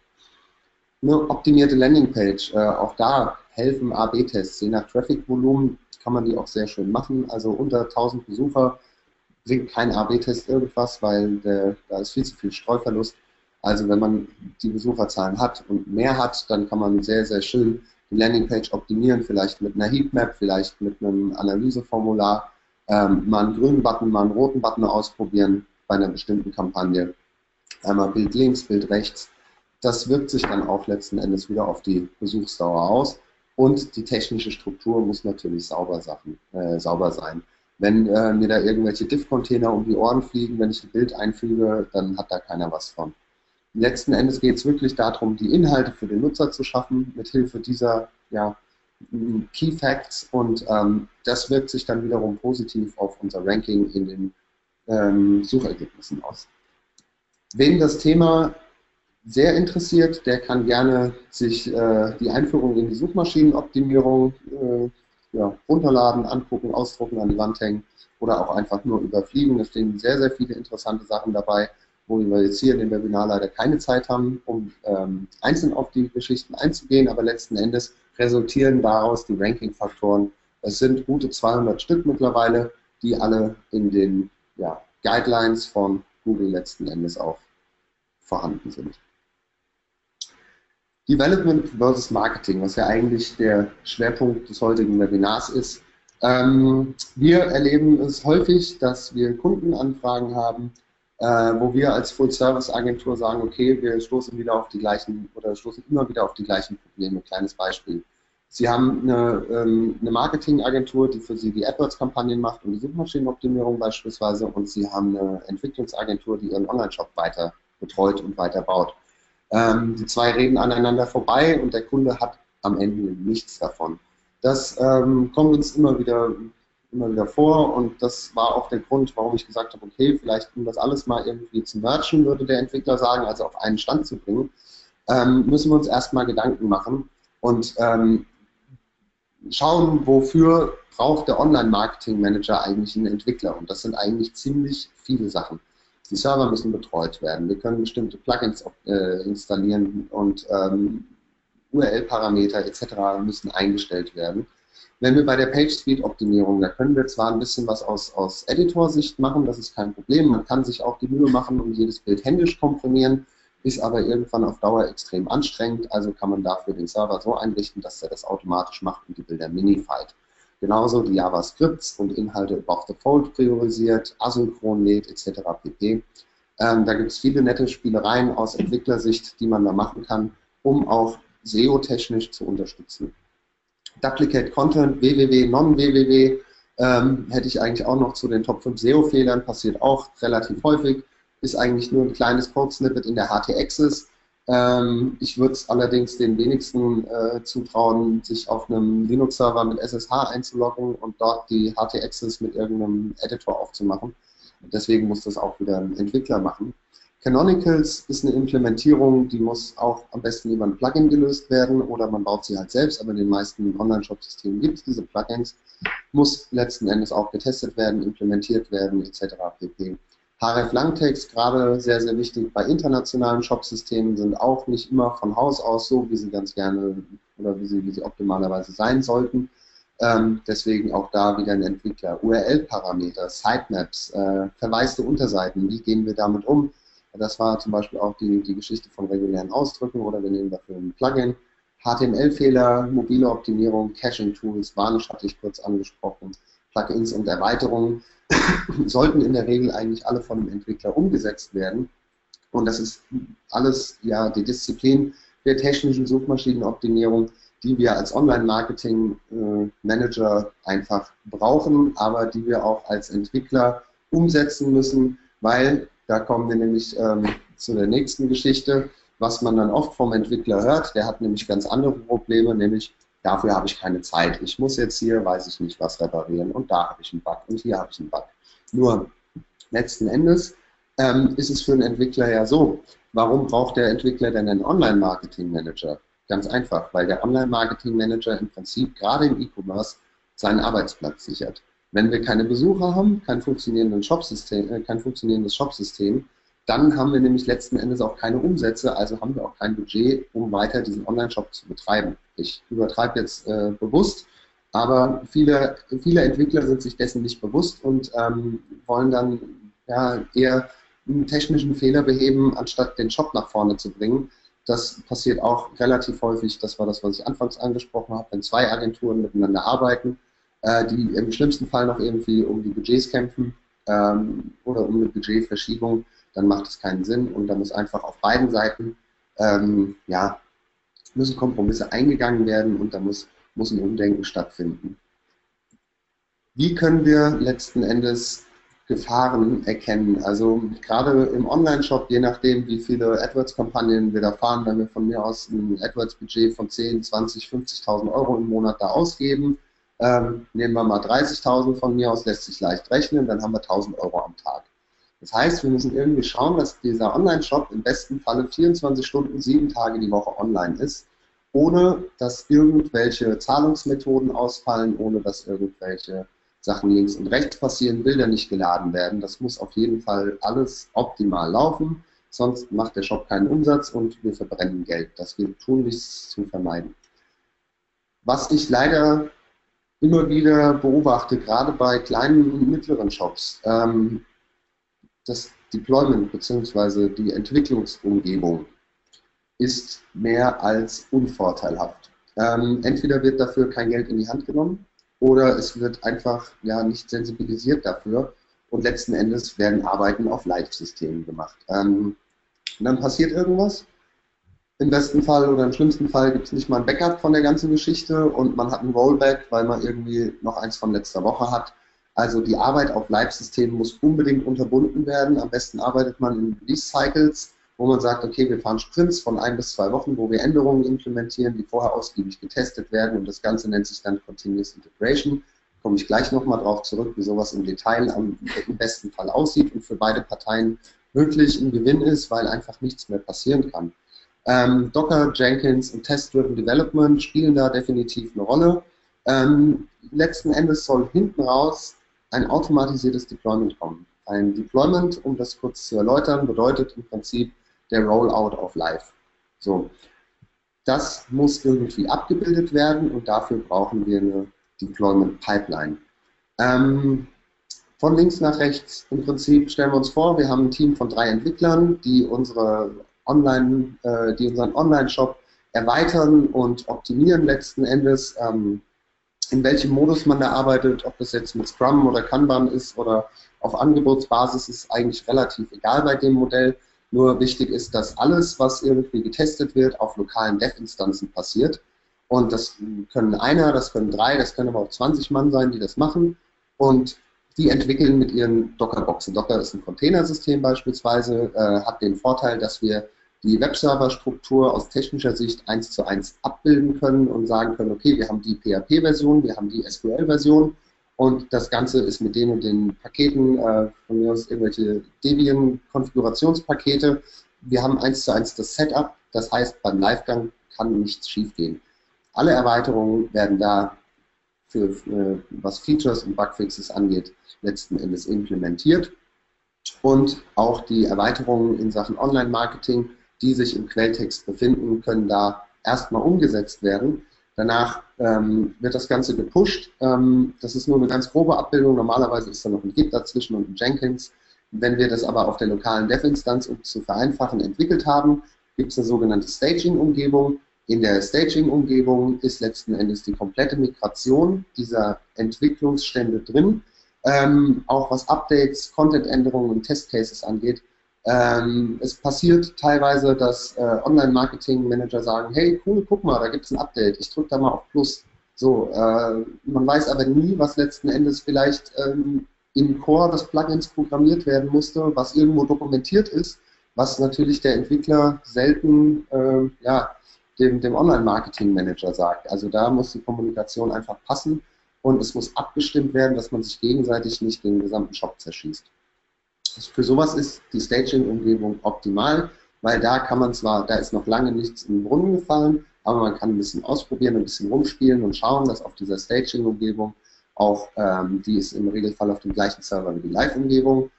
Eine optimierte Landingpage, äh, auch da helfen AB-Tests. Je nach Traffic-Volumen kann man die auch sehr schön machen. Also unter 1000 Besucher bringt kein AB-Test irgendwas, weil der, da ist viel zu viel Streuverlust. Also wenn man die Besucherzahlen hat und mehr hat, dann kann man sehr, sehr schön die Landingpage optimieren, vielleicht mit einer Heatmap, vielleicht mit einem Analyseformular, ähm, mal einen grünen Button, mal einen roten Button ausprobieren bei einer bestimmten Kampagne. Einmal Bild links, Bild rechts. Das wirkt sich dann auch letzten Endes wieder auf die Besuchsdauer aus. Und die technische Struktur muss natürlich sauber, Sachen, äh, sauber sein. Wenn äh, mir da irgendwelche Diff-Container um die Ohren fliegen, wenn ich ein Bild einfüge, dann hat da keiner was von. Letzten Endes geht es wirklich darum, die Inhalte für den Nutzer zu schaffen, mit Hilfe dieser ja, Key Facts und ähm, das wirkt sich dann wiederum positiv auf unser Ranking in den ähm, Suchergebnissen aus. Wen das Thema sehr interessiert, der kann gerne sich äh, die Einführung in die Suchmaschinenoptimierung äh, ja, runterladen, angucken, ausdrucken, an die Wand hängen oder auch einfach nur überfliegen. Da stehen sehr, sehr viele interessante Sachen dabei, wo wir jetzt hier in dem Webinar leider keine Zeit haben, um ähm, einzeln auf die Geschichten einzugehen, aber letzten Endes resultieren daraus die Ranking-Faktoren. Es sind gute 200 Stück mittlerweile, die alle in den ja, Guidelines von Google letzten Endes auch vorhanden sind. Development versus Marketing, was ja eigentlich der Schwerpunkt des heutigen Webinars ist. Ähm, wir erleben es häufig, dass wir Kundenanfragen haben, äh, wo wir als Full-Service-Agentur sagen, okay, wir stoßen wieder auf die gleichen oder stoßen immer wieder auf die gleichen Probleme. Kleines Beispiel. Sie haben eine, ähm, eine Marketingagentur, die für Sie die AdWords-Kampagnen macht und die Suchmaschinenoptimierung beispielsweise und Sie haben eine Entwicklungsagentur, die Ihren Online-Shop weiter betreut und weiter baut. Ähm, die zwei reden aneinander vorbei und der Kunde hat am Ende nichts davon. Das ähm, kommt uns immer wieder, immer wieder vor und das war auch der Grund, warum ich gesagt habe, okay, vielleicht um das alles mal irgendwie zu merchen, würde der Entwickler sagen, also auf einen Stand zu bringen, ähm, müssen wir uns erstmal Gedanken machen und ähm, schauen, wofür braucht der Online-Marketing-Manager eigentlich einen Entwickler und das sind eigentlich ziemlich viele Sachen. Die Server müssen betreut werden. Wir können bestimmte Plugins äh, installieren und ähm, URL-Parameter etc. müssen eingestellt werden. Wenn wir bei der PageSpeed-Optimierung, da können wir zwar ein bisschen was aus, aus Editor-Sicht machen, das ist kein Problem. Man kann sich auch die Mühe machen und jedes Bild händisch komprimieren, ist aber irgendwann auf Dauer extrem anstrengend. Also kann man dafür den Server so einrichten, dass er das automatisch macht und die Bilder minified. Genauso die JavaScripts und Inhalte above the fold priorisiert, asynchron lädt etc. pp. Ähm, da gibt es viele nette Spielereien aus Entwicklersicht, die man da machen kann, um auch SEO-technisch zu unterstützen. Duplicate Content, www, non-www, ähm, hätte ich eigentlich auch noch zu den Top 5 SEO-Fehlern, passiert auch relativ häufig, ist eigentlich nur ein kleines Code-Snippet in der HT-Access, ähm, ich würde es allerdings den wenigsten äh, zutrauen, sich auf einem Linux-Server mit SSH einzuloggen und dort die HT-Access mit irgendeinem Editor aufzumachen. Deswegen muss das auch wieder ein Entwickler machen. Canonicals ist eine Implementierung, die muss auch am besten über ein Plugin gelöst werden oder man baut sie halt selbst, aber in den meisten Online-Shop-Systemen gibt es diese Plugins, muss letzten Endes auch getestet werden, implementiert werden etc. pp. Href Langtext, gerade sehr, sehr wichtig bei internationalen Shopsystemen, sind auch nicht immer von Haus aus so, wie sie ganz gerne oder wie sie, wie sie optimalerweise sein sollten. Ähm, deswegen auch da wieder ein Entwickler. URL-Parameter, Sitemaps, äh, verwaiste Unterseiten, wie gehen wir damit um? Das war zum Beispiel auch die, die Geschichte von regulären Ausdrücken oder wir nehmen dafür ein Plugin. HTML-Fehler, mobile Optimierung, Caching-Tools, Varnish hatte ich kurz angesprochen, Plugins und Erweiterungen sollten in der Regel eigentlich alle von dem Entwickler umgesetzt werden. Und das ist alles ja die Disziplin der technischen Suchmaschinenoptimierung, die wir als Online-Marketing-Manager einfach brauchen, aber die wir auch als Entwickler umsetzen müssen, weil da kommen wir nämlich ähm, zu der nächsten Geschichte, was man dann oft vom Entwickler hört. Der hat nämlich ganz andere Probleme, nämlich dafür habe ich keine Zeit. Ich muss jetzt hier, weiß ich nicht, was reparieren und da habe ich einen Bug und hier habe ich einen Bug. Nur letzten Endes ähm, ist es für einen Entwickler ja so, warum braucht der Entwickler denn einen Online-Marketing-Manager? Ganz einfach, weil der Online-Marketing-Manager im Prinzip gerade im E-Commerce seinen Arbeitsplatz sichert. Wenn wir keine Besucher haben, kein, funktionierendes Shopsystem, äh, kein funktionierendes Shopsystem, dann haben wir nämlich letzten Endes auch keine Umsätze, also haben wir auch kein Budget, um weiter diesen Online-Shop zu betreiben. Ich übertreibe jetzt äh, bewusst, aber viele, viele Entwickler sind sich dessen nicht bewusst und ähm, wollen dann ja, eher einen technischen Fehler beheben, anstatt den Shop nach vorne zu bringen. Das passiert auch relativ häufig. Das war das, was ich anfangs angesprochen habe, wenn zwei Agenturen miteinander arbeiten, äh, die im schlimmsten Fall noch irgendwie um die Budgets kämpfen ähm, oder um eine Budgetverschiebung, dann macht es keinen Sinn und da muss einfach auf beiden Seiten ähm, ja, müssen Kompromisse eingegangen werden und da muss, muss ein Umdenken stattfinden. Wie können wir letzten Endes Gefahren erkennen? Also gerade im Online-Shop, je nachdem, wie viele AdWords-Kampagnen wir da fahren, wenn wir von mir aus ein AdWords-Budget von 10, 20, 50.000 Euro im Monat da ausgeben, ähm, nehmen wir mal 30.000 von mir aus, lässt sich leicht rechnen, dann haben wir 1.000 Euro am Tag. Das heißt, wir müssen irgendwie schauen, dass dieser Online-Shop im besten Falle 24 Stunden, sieben Tage die Woche online ist, ohne dass irgendwelche Zahlungsmethoden ausfallen, ohne dass irgendwelche Sachen links und rechts passieren, Bilder nicht geladen werden. Das muss auf jeden Fall alles optimal laufen, sonst macht der Shop keinen Umsatz und wir verbrennen Geld. Das gilt tunlichst zu vermeiden. Was ich leider immer wieder beobachte, gerade bei kleinen und mittleren Shops, ähm, das Deployment bzw. die Entwicklungsumgebung ist mehr als unvorteilhaft. Ähm, entweder wird dafür kein Geld in die Hand genommen oder es wird einfach ja nicht sensibilisiert dafür und letzten Endes werden Arbeiten auf Live-Systemen gemacht. Ähm, und dann passiert irgendwas. Im besten Fall oder im schlimmsten Fall gibt es nicht mal ein Backup von der ganzen Geschichte und man hat ein Rollback, weil man irgendwie noch eins von letzter Woche hat also die Arbeit auf Live-Systemen muss unbedingt unterbunden werden. Am besten arbeitet man in Release-Cycles, wo man sagt, okay, wir fahren Sprints von ein bis zwei Wochen, wo wir Änderungen implementieren, die vorher ausgiebig getestet werden und das Ganze nennt sich dann Continuous Integration. Komme ich gleich nochmal drauf zurück, wie sowas im Detail am, im besten Fall aussieht und für beide Parteien wirklich ein Gewinn ist, weil einfach nichts mehr passieren kann. Ähm, Docker, Jenkins und Test-Driven Development spielen da definitiv eine Rolle. Ähm, letzten Endes soll hinten raus ein automatisiertes Deployment kommen. Ein Deployment, um das kurz zu erläutern, bedeutet im Prinzip der Rollout of Live. So, das muss irgendwie abgebildet werden und dafür brauchen wir eine Deployment Pipeline. Ähm, von links nach rechts im Prinzip stellen wir uns vor, wir haben ein Team von drei Entwicklern, die unsere Online, äh, die unseren Online-Shop erweitern und optimieren letzten Endes. Ähm, in welchem Modus man da arbeitet, ob das jetzt mit Scrum oder Kanban ist oder auf Angebotsbasis, ist eigentlich relativ egal bei dem Modell. Nur wichtig ist, dass alles, was irgendwie getestet wird, auf lokalen Dev-Instanzen passiert. Und das können einer, das können drei, das können aber auch 20 Mann sein, die das machen. Und die entwickeln mit ihren Docker-Boxen. Docker ist ein Containersystem beispielsweise, äh, hat den Vorteil, dass wir die Webserver-Struktur aus technischer Sicht eins zu eins abbilden können und sagen können, okay, wir haben die PHP-Version, wir haben die SQL-Version und das Ganze ist mit den und den Paketen, äh, von mir aus irgendwelche Debian-Konfigurationspakete. Wir haben eins zu eins das Setup, das heißt, beim Livegang kann nichts schiefgehen. Alle Erweiterungen werden da für, äh, was Features und Bugfixes angeht, letzten Endes implementiert. Und auch die Erweiterungen in Sachen Online-Marketing die sich im Quelltext befinden, können da erstmal umgesetzt werden. Danach ähm, wird das Ganze gepusht. Ähm, das ist nur eine ganz grobe Abbildung. Normalerweise ist da noch ein Git dazwischen und ein Jenkins. Wenn wir das aber auf der lokalen Dev-Instanz, um zu vereinfachen, entwickelt haben, gibt es eine sogenannte Staging-Umgebung. In der Staging-Umgebung ist letzten Endes die komplette Migration dieser Entwicklungsstände drin. Ähm, auch was Updates, Content-Änderungen und Testcases angeht, ähm, es passiert teilweise, dass äh, Online-Marketing-Manager sagen, hey, cool, guck mal, da gibt es ein Update, ich drücke da mal auf Plus. So, äh, man weiß aber nie, was letzten Endes vielleicht ähm, im Core des Plugins programmiert werden musste, was irgendwo dokumentiert ist, was natürlich der Entwickler selten äh, ja, dem, dem Online-Marketing-Manager sagt. Also da muss die Kommunikation einfach passen und es muss abgestimmt werden, dass man sich gegenseitig nicht den gesamten Shop zerschießt. Für sowas ist die Staging-Umgebung optimal, weil da kann man zwar, da ist noch lange nichts in den Brunnen gefallen, aber man kann ein bisschen ausprobieren, ein bisschen rumspielen und schauen, dass auf dieser Staging-Umgebung auch, ähm, die ist im Regelfall auf dem gleichen Server wie die Live-Umgebung,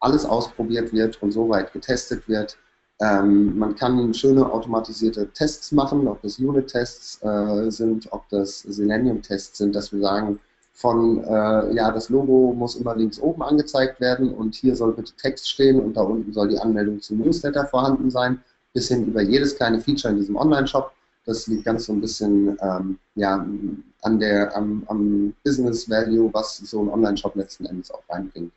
alles ausprobiert wird und soweit getestet wird. Ähm, man kann schöne automatisierte Tests machen, ob das Unit-Tests äh, sind, ob das Selenium-Tests sind, dass wir sagen, von, äh, ja, das Logo muss immer links oben angezeigt werden und hier soll bitte Text stehen und da unten soll die Anmeldung zum Newsletter vorhanden sein, bis hin über jedes kleine Feature in diesem Online-Shop. Das liegt ganz so ein bisschen ähm, ja, an der, am, am Business Value, was so ein Online-Shop letzten Endes auch reinbringt.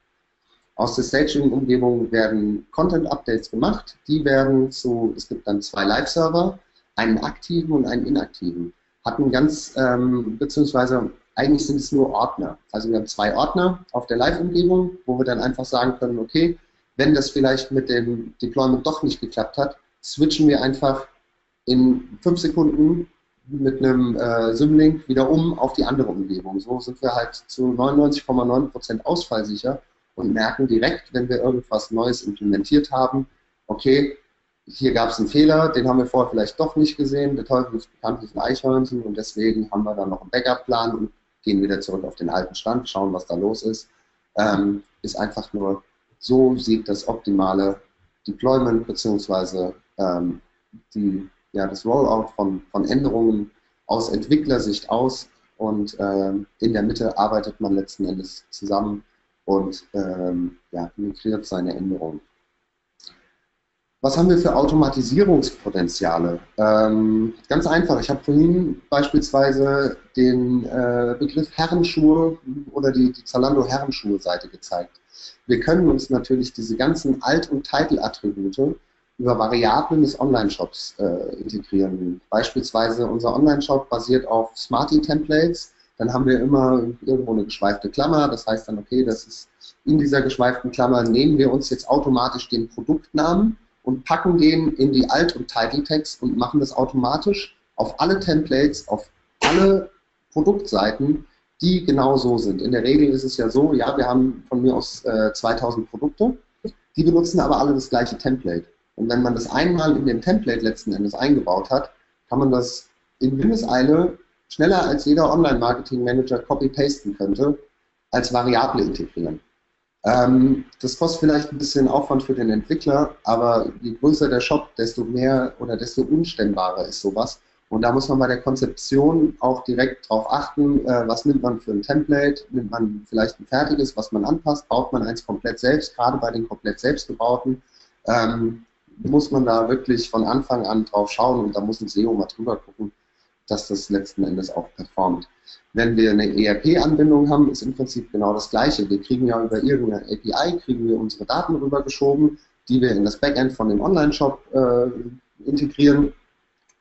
Aus der Staging-Umgebung werden Content-Updates gemacht. Die werden zu, es gibt dann zwei Live-Server, einen aktiven und einen inaktiven. Hatten ganz, ähm, beziehungsweise eigentlich sind es nur Ordner. Also wir haben zwei Ordner auf der Live-Umgebung, wo wir dann einfach sagen können, okay, wenn das vielleicht mit dem Deployment doch nicht geklappt hat, switchen wir einfach in fünf Sekunden mit einem äh, Symlink wieder um auf die andere Umgebung. So sind wir halt zu 99,9% ausfallsicher und merken direkt, wenn wir irgendwas Neues implementiert haben, okay, hier gab es einen Fehler, den haben wir vorher vielleicht doch nicht gesehen, der Teufel ist bekanntlich ein Eichhörnchen und deswegen haben wir dann noch einen Backup-Plan und gehen wieder zurück auf den alten Stand, schauen, was da los ist. Ähm, ist einfach nur, so sieht das optimale Deployment bzw. Ähm, ja, das Rollout von, von Änderungen aus Entwicklersicht aus und ähm, in der Mitte arbeitet man letzten Endes zusammen und ähm, ja, migriert seine Änderungen. Was haben wir für Automatisierungspotenziale? Ähm, ganz einfach. Ich habe vorhin beispielsweise den äh, Begriff Herrenschuhe oder die, die Zalando Herrenschuhe-Seite gezeigt. Wir können uns natürlich diese ganzen Alt- und Title-Attribute über Variablen des Online-Shops äh, integrieren. Beispielsweise unser Online-Shop basiert auf Smarty-Templates dann haben wir immer irgendwo eine geschweifte Klammer. Das heißt dann, okay, das ist in dieser geschweiften Klammer nehmen wir uns jetzt automatisch den Produktnamen und packen den in die Alt- und Title-Tags und machen das automatisch auf alle Templates, auf alle Produktseiten, die genau so sind. In der Regel ist es ja so, ja, wir haben von mir aus äh, 2000 Produkte, die benutzen aber alle das gleiche Template. Und wenn man das einmal in dem Template letzten Endes eingebaut hat, kann man das in Windeseile schneller als jeder Online-Marketing-Manager copy-pasten könnte, als Variable integrieren. Ähm, das kostet vielleicht ein bisschen Aufwand für den Entwickler, aber je größer der Shop, desto mehr oder desto unstemmbarer ist sowas. Und da muss man bei der Konzeption auch direkt darauf achten, äh, was nimmt man für ein Template, nimmt man vielleicht ein fertiges, was man anpasst, baut man eins komplett selbst, gerade bei den komplett selbstgebauten, ähm, muss man da wirklich von Anfang an drauf schauen und da muss ein SEO mal drüber gucken, dass das letzten Endes auch performt. Wenn wir eine ERP-Anbindung haben, ist im Prinzip genau das Gleiche. Wir kriegen ja über irgendeine API, kriegen wir unsere Daten rübergeschoben, die wir in das Backend von dem Online-Shop äh, integrieren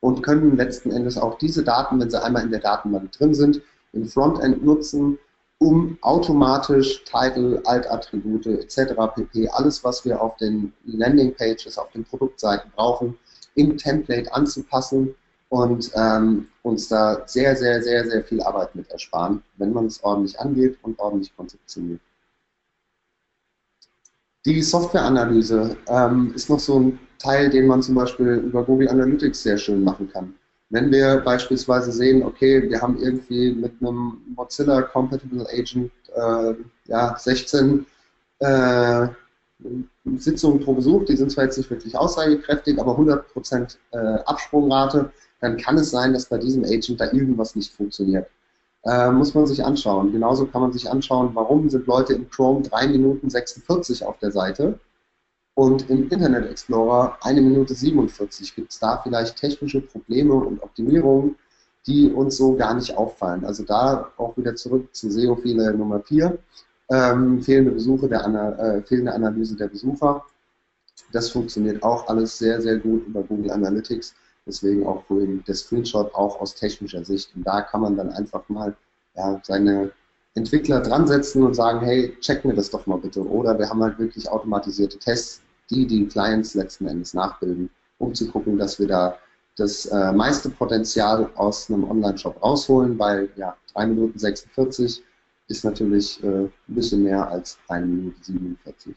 und können letzten Endes auch diese Daten, wenn sie einmal in der Datenbank drin sind, im Frontend nutzen, um automatisch Title, Alt-Attribute etc. pp. alles, was wir auf den Landing-Pages, auf den Produktseiten brauchen, im Template anzupassen und ähm, uns da sehr, sehr, sehr, sehr viel Arbeit mit ersparen, wenn man es ordentlich angeht und ordentlich konzeptioniert. Die Softwareanalyse ähm, ist noch so ein Teil, den man zum Beispiel über Google Analytics sehr schön machen kann. Wenn wir beispielsweise sehen, okay, wir haben irgendwie mit einem Mozilla Compatible Agent äh, ja, 16 äh, Sitzungen pro Besuch, die sind zwar jetzt nicht wirklich aussagekräftig, aber 100% äh, Absprungrate, dann kann es sein, dass bei diesem Agent da irgendwas nicht funktioniert. Äh, muss man sich anschauen. Genauso kann man sich anschauen, warum sind Leute in Chrome 3 Minuten 46 auf der Seite und im Internet Explorer 1 Minute 47. Gibt es da vielleicht technische Probleme und Optimierungen, die uns so gar nicht auffallen? Also da auch wieder zurück zu SEO-Fehler Nummer 4. Ähm, fehlende, Besuche der, äh, fehlende Analyse der Besucher. Das funktioniert auch alles sehr, sehr gut über Google Analytics. Deswegen auch vorhin der Screenshot auch aus technischer Sicht. Und da kann man dann einfach mal ja, seine Entwickler dran setzen und sagen, hey, check mir das doch mal bitte. Oder wir haben halt wirklich automatisierte Tests, die die Clients letzten Endes nachbilden, um zu gucken, dass wir da das äh, meiste Potenzial aus einem Online-Shop rausholen, weil ja, 3 Minuten 46 ist natürlich äh, ein bisschen mehr als 1 Minute 47.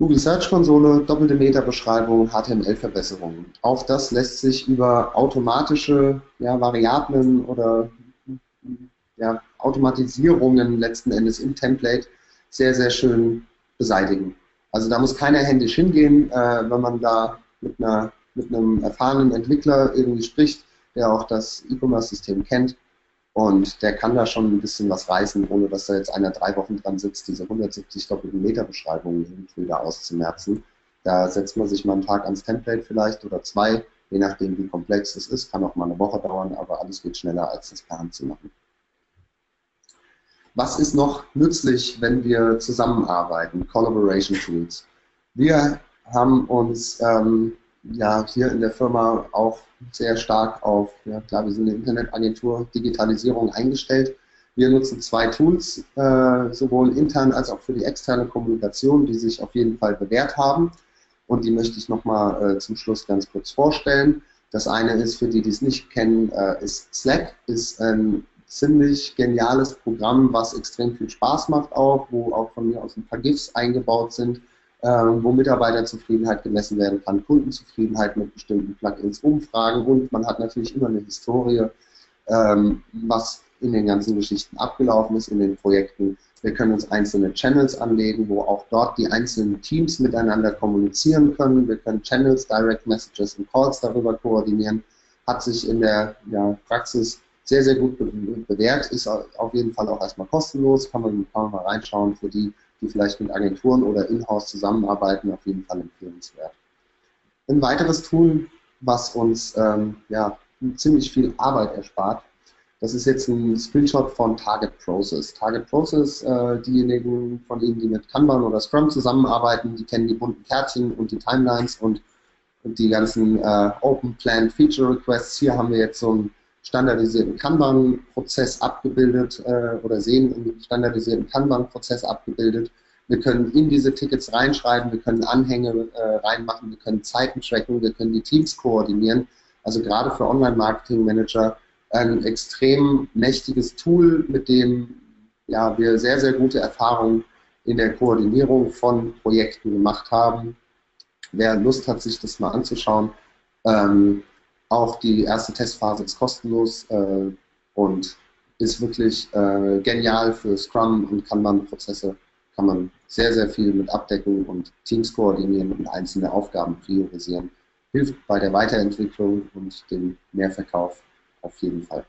Google Search Konsole, doppelte Meta-Beschreibung, HTML-Verbesserungen. Auch das lässt sich über automatische ja, Variablen oder ja, Automatisierungen letzten Endes im Template sehr, sehr schön beseitigen. Also da muss keiner händisch hingehen, äh, wenn man da mit, einer, mit einem erfahrenen Entwickler irgendwie spricht, der auch das E-Commerce-System kennt und der kann da schon ein bisschen was reißen, ohne dass da jetzt einer drei Wochen dran sitzt, diese 170 doppelten Meter-Beschreibungen da auszumerzen. Da setzt man sich mal einen Tag ans Template vielleicht oder zwei, je nachdem wie komplex es ist. Kann auch mal eine Woche dauern, aber alles geht schneller, als das per zu machen. was ist noch nützlich, wenn wir zusammenarbeiten? Collaboration Tools. Wir haben uns ähm, ja hier in der Firma auch sehr stark auf, ja klar, wir sind eine Internetagentur, Digitalisierung eingestellt. Wir nutzen zwei Tools, äh, sowohl intern als auch für die externe Kommunikation, die sich auf jeden Fall bewährt haben. Und die möchte ich nochmal äh, zum Schluss ganz kurz vorstellen. Das eine ist, für die, die es nicht kennen, äh, ist Slack, ist ein ziemlich geniales Programm, was extrem viel Spaß macht auch, wo auch von mir aus ein paar GIFs eingebaut sind, äh, wo Mitarbeiterzufriedenheit gemessen werden kann, Kundenzufriedenheit mit bestimmten Plugins, Umfragen und man hat natürlich immer eine Historie, ähm, was in den ganzen Geschichten abgelaufen ist, in den Projekten. Wir können uns einzelne Channels anlegen, wo auch dort die einzelnen Teams miteinander kommunizieren können. Wir können Channels, Direct Messages und Calls darüber koordinieren. Hat sich in der ja, Praxis sehr, sehr gut bewährt, ist auf jeden Fall auch erstmal kostenlos, kann man, kann man mal reinschauen für die, die vielleicht mit Agenturen oder in-house zusammenarbeiten, auf jeden Fall empfehlenswert. Ein weiteres Tool, was uns ähm, ja, ziemlich viel Arbeit erspart, das ist jetzt ein Screenshot von Target Process. Target Process, äh, diejenigen von Ihnen, die mit Kanban oder Scrum zusammenarbeiten, die kennen die bunten Kärtchen und die Timelines und, die ganzen äh, Open Plan Feature Requests. Hier haben wir jetzt so einen standardisierten Kanban-Prozess abgebildet äh, oder sehen einen standardisierten Kanban-Prozess abgebildet. Wir können in diese Tickets reinschreiben, wir können Anhänge äh, reinmachen, wir können Zeiten tracken, wir können die Teams koordinieren. Also gerade für Online-Marketing-Manager ein extrem mächtiges Tool, mit dem ja, wir sehr, sehr gute Erfahrungen in der Koordinierung von Projekten gemacht haben. Wer Lust hat, sich das mal anzuschauen, ähm, auch die erste Testphase ist kostenlos äh, und ist wirklich äh, genial für Scrum und Kanban-Prozesse. Kann man sehr, sehr viel mit abdecken und Teams koordinieren und einzelne Aufgaben priorisieren. Hilft bei der Weiterentwicklung und dem Mehrverkauf auf jeden Fall.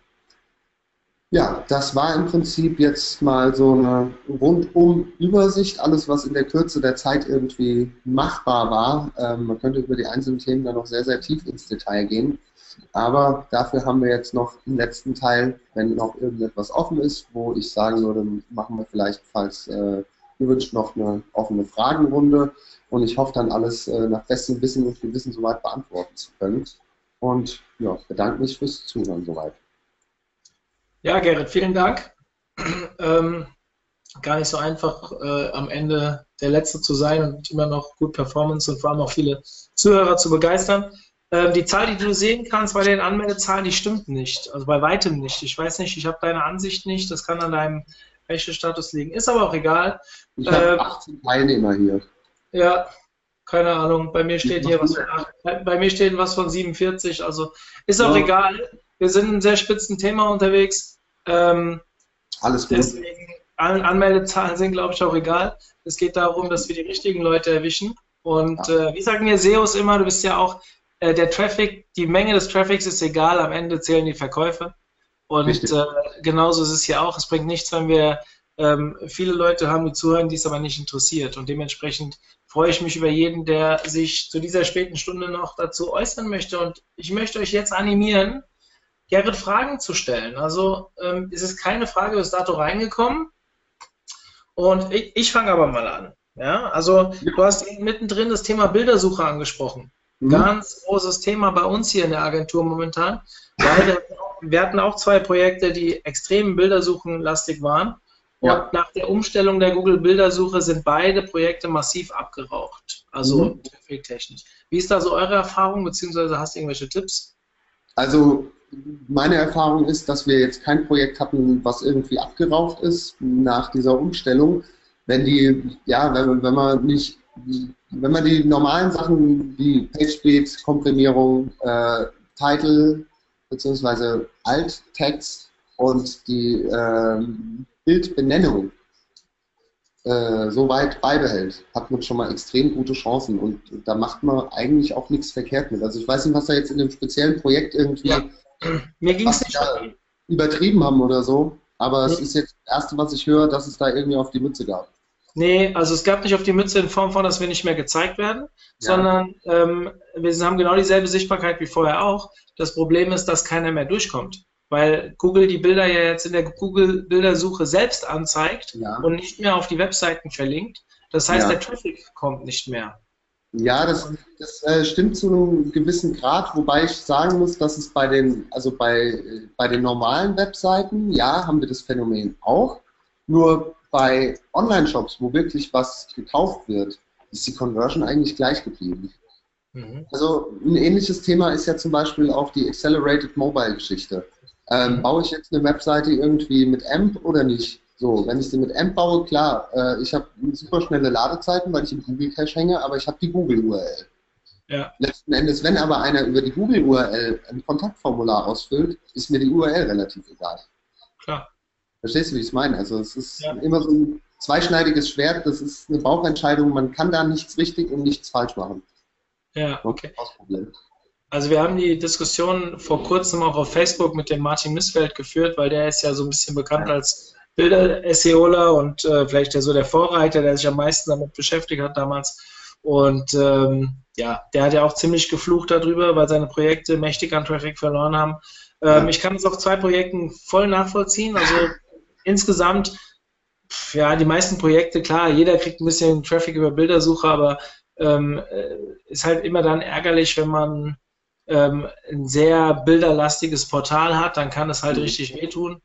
Ja, das war im Prinzip jetzt mal so eine rundum Übersicht, alles was in der Kürze der Zeit irgendwie machbar war. Ähm, man könnte über die einzelnen Themen dann noch sehr, sehr tief ins Detail gehen. Aber dafür haben wir jetzt noch im letzten Teil, wenn noch irgendetwas offen ist, wo ich sagen würde, machen wir vielleicht, falls äh, gewünscht, noch eine offene Fragenrunde. Und ich hoffe dann alles äh, nach bestem Wissen und Gewissen soweit beantworten zu können. Und ja, bedanke mich fürs Zuhören soweit. Ja, Gerrit, vielen Dank. Ähm, gar nicht so einfach, äh, am Ende der Letzte zu sein und immer noch gut Performance und vor allem auch viele Zuhörer zu begeistern. Ähm, die Zahl, die du sehen kannst bei den Anmeldezahlen, die stimmt nicht. Also bei weitem nicht. Ich weiß nicht, ich habe deine Ansicht nicht. Das kann an deinem Rechte-Status liegen. Ist aber auch egal. Ich habe ähm, 18 Teilnehmer hier. Ja, keine Ahnung, bei mir steht hier was von, bei mir steht was von 47, also ist auch ja. egal. Wir sind ein sehr spitzen Thema unterwegs. Ähm, Alles gut. Deswegen, An Anmeldezahlen sind, glaube ich, auch egal. Es geht darum, dass wir die richtigen Leute erwischen. Und ja. äh, wie sagen wir SEOs immer, du bist ja auch äh, der Traffic, die Menge des Traffics ist egal, am Ende zählen die Verkäufe. Und äh, genauso ist es hier auch. Es bringt nichts, wenn wir ähm, viele Leute haben, die zuhören, die es aber nicht interessiert. Und dementsprechend freue ich mich über jeden, der sich zu dieser späten Stunde noch dazu äußern möchte. Und ich möchte euch jetzt animieren, Gerrit Fragen zu stellen. Also ähm, es ist keine Frage bis dato reingekommen. Und ich, ich fange aber mal an. Ja, also du hast mittendrin das Thema Bildersuche angesprochen. Mhm. Ganz großes Thema bei uns hier in der Agentur momentan. Weil wir hatten auch zwei Projekte, die extrem Bildersuchenlastig waren. Und ja. nach der Umstellung der Google-Bildersuche sind beide Projekte massiv abgeraucht, also mhm. technisch. Wie ist da so eure Erfahrung, beziehungsweise hast du irgendwelche Tipps? Also meine Erfahrung ist, dass wir jetzt kein Projekt hatten, was irgendwie abgeraucht ist nach dieser Umstellung. Wenn die, ja, wenn, wenn man nicht, wenn man die normalen Sachen wie PageSpeed, Komprimierung, äh, Title beziehungsweise Alt-Text und die ähm, Bildbenennung äh, so weit beibehält, hat man schon mal extrem gute Chancen und da macht man eigentlich auch nichts verkehrt mit. Also ich weiß nicht, was da jetzt in dem speziellen Projekt irgendwie ja. Mir ging's nicht übertrieben haben oder so, aber nee. es ist jetzt das erste, was ich höre, dass es da irgendwie auf die Mütze gab. Nee, also es gab nicht auf die Mütze in Form von, dass wir nicht mehr gezeigt werden, ja. sondern ähm, wir haben genau dieselbe Sichtbarkeit wie vorher auch. Das Problem ist, dass keiner mehr durchkommt. weil Google die Bilder ja jetzt in der Google-Bildersuche selbst anzeigt Ja. und nicht mehr auf die Webseiten verlinkt. Das heißt, Ja. der Traffic kommt nicht mehr. Ja, das, das äh, stimmt zu einem gewissen Grad, wobei ich sagen muss, dass es bei den, also bei, äh, bei den normalen Webseiten, ja, haben wir das Phänomen auch. Nur bei Online-Shops, wo wirklich was gekauft wird, ist die Conversion eigentlich gleich geblieben. Mhm. Also ein ähnliches Thema ist ja zum Beispiel auch die Accelerated Mobile Geschichte. Ähm, baue ich jetzt eine Webseite irgendwie mit AMP oder nicht? So, wenn ich sie mit AMP baue, klar, äh, ich habe super schnelle Ladezeiten, weil ich im Google Cache hänge, aber ich habe die Google URL. Ja. Letzten Endes, wenn aber einer über die Google URL ein Kontaktformular ausfüllt, ist mir die URL relativ egal. Klar. Verstehst du, wie ich es meine? Also es ist Ja. immer so ein zweischneidiges Schwert, das ist eine Bauchentscheidung, man kann da nichts richtig und nichts falsch machen. Ja, okay. Also wir haben die Diskussion vor kurzem auch auf Facebook mit dem Martin Missfeld geführt, weil der ist ja so ein bisschen bekannt Ja. als Bilder-SEOler und äh, vielleicht der so der Vorreiter, der sich am meisten damit beschäftigt hat damals. Und ähm, ja, der hat ja auch ziemlich geflucht darüber, weil seine Projekte mächtig an Traffic verloren haben. Ähm, Ja. Ich kann es auf zwei Projekten voll nachvollziehen. Also insgesamt, ja, die meisten Projekte, klar, jeder kriegt ein bisschen Traffic über Bildersuche, aber ähm, äh, ist halt immer dann ärgerlich, wenn man ähm, ein sehr bilderlastiges Portal hat, dann kann es halt Mhm. richtig wehtun.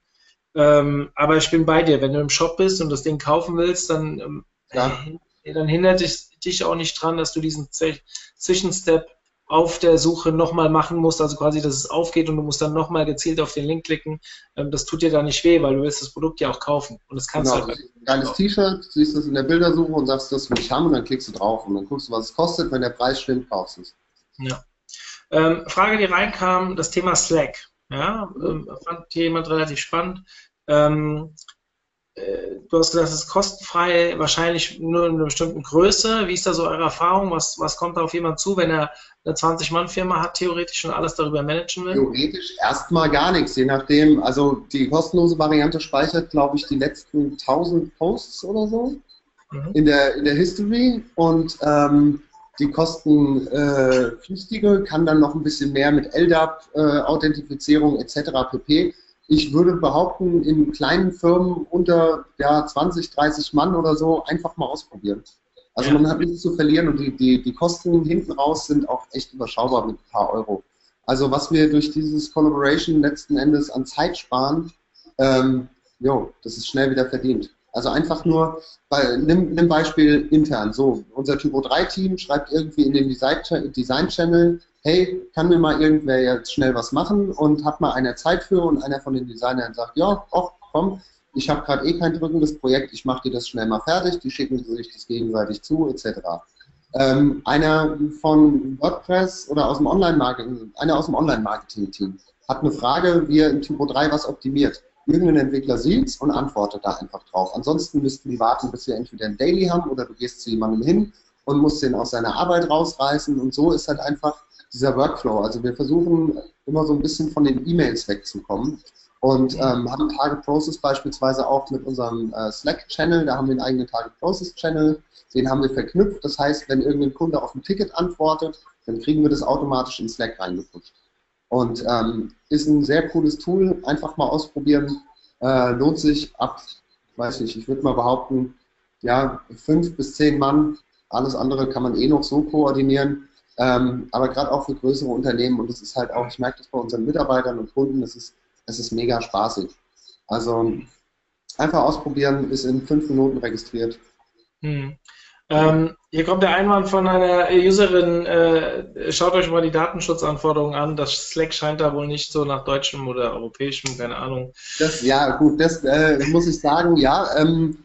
Ähm, aber ich bin bei dir, wenn du im Shop bist und das Ding kaufen willst, dann, ähm, Ja. äh, dann hindert dich, dich auch nicht dran, dass du diesen Zw- Zwischenstep auf der Suche nochmal machen musst, also quasi, dass es aufgeht und du musst dann nochmal gezielt auf den Link klicken. Ähm, das tut dir da nicht weh, weil du willst das Produkt ja auch kaufen. Und das kannst Genau, du du halt. geiles T-Shirt, siehst es in der Bildersuche und sagst, das will ich haben und dann klickst du drauf und dann guckst du, was es kostet. Wenn der Preis stimmt, kaufst du es. Ähm, Frage, die reinkam, das Thema Slack. Ja, ähm, fand jemand relativ spannend. Ähm, äh, du hast gesagt, es ist kostenfrei, wahrscheinlich nur in einer bestimmten Größe. Wie ist da so eure Erfahrung? Was, was kommt da auf jemanden zu, wenn er eine 20-Mann-Firma hat, theoretisch und alles darüber managen will? Theoretisch erstmal gar nichts, je nachdem. Also die kostenlose Variante speichert, glaube ich, die letzten 1000 Posts oder so Mhm. in der, in der History und ähm, die kostenpflichtige kann dann noch ein bisschen mehr mit LDAP, äh, Authentifizierung etc. pp. Ich würde behaupten, in kleinen Firmen unter ja, 20, 30 Mann oder so einfach mal ausprobieren. Also Ja. man hat nichts zu verlieren und die, die, die Kosten hinten raus sind auch echt überschaubar mit ein paar Euro. Also was wir durch dieses Collaboration letzten Endes an Zeit sparen, ähm, jo, das ist schnell wieder verdient. Also einfach nur, bei, nimm, nimm Beispiel intern. So, unser Typo 3-Team schreibt irgendwie in den Design- Design-Channel, hey, kann mir mal irgendwer jetzt schnell was machen und hat mal einer Zeit für und einer von den Designern sagt, ja, ach, komm, ich habe gerade eh kein drückendes Projekt, ich mache dir das schnell mal fertig, die schicken sich das gegenseitig zu, etc. Ähm, einer von WordPress oder aus dem Online-Marketing, einer aus dem Online-Marketing-Team hat eine Frage, wie er in Typo 3 was optimiert. Irgendein Entwickler sieht und antwortet da einfach drauf. Ansonsten müssten die warten, bis wir entweder ein Daily haben oder du gehst zu jemandem hin und musst den aus seiner Arbeit rausreißen. Und so ist halt einfach dieser Workflow. Also wir versuchen immer so ein bisschen von den E-Mails wegzukommen und ähm, haben Target Process beispielsweise auch mit unserem äh, Slack-Channel. Da haben wir einen eigenen Target Process-Channel. Den haben wir verknüpft. Das heißt, wenn irgendein Kunde auf ein Ticket antwortet, dann kriegen wir das automatisch in Slack reingepusht. Und ähm, ist ein sehr cooles Tool. Einfach mal ausprobieren. Äh, lohnt sich ab, weiß nicht, ich würde mal behaupten, ja, fünf bis zehn Mann. Alles andere kann man eh noch so koordinieren. Ähm, aber gerade auch für größere Unternehmen. Und das ist halt auch, ich merke das bei unseren Mitarbeitern und Kunden, das ist, das ist mega spaßig. Also einfach ausprobieren, ist in fünf Minuten registriert. Hm. Ähm, hier kommt der Einwand von einer Userin, äh, schaut euch mal die Datenschutzanforderungen an. Das Slack scheint da wohl nicht so nach deutschem oder europäischem, keine Ahnung. Das, ja, gut, das äh, muss ich sagen, ja. Ähm,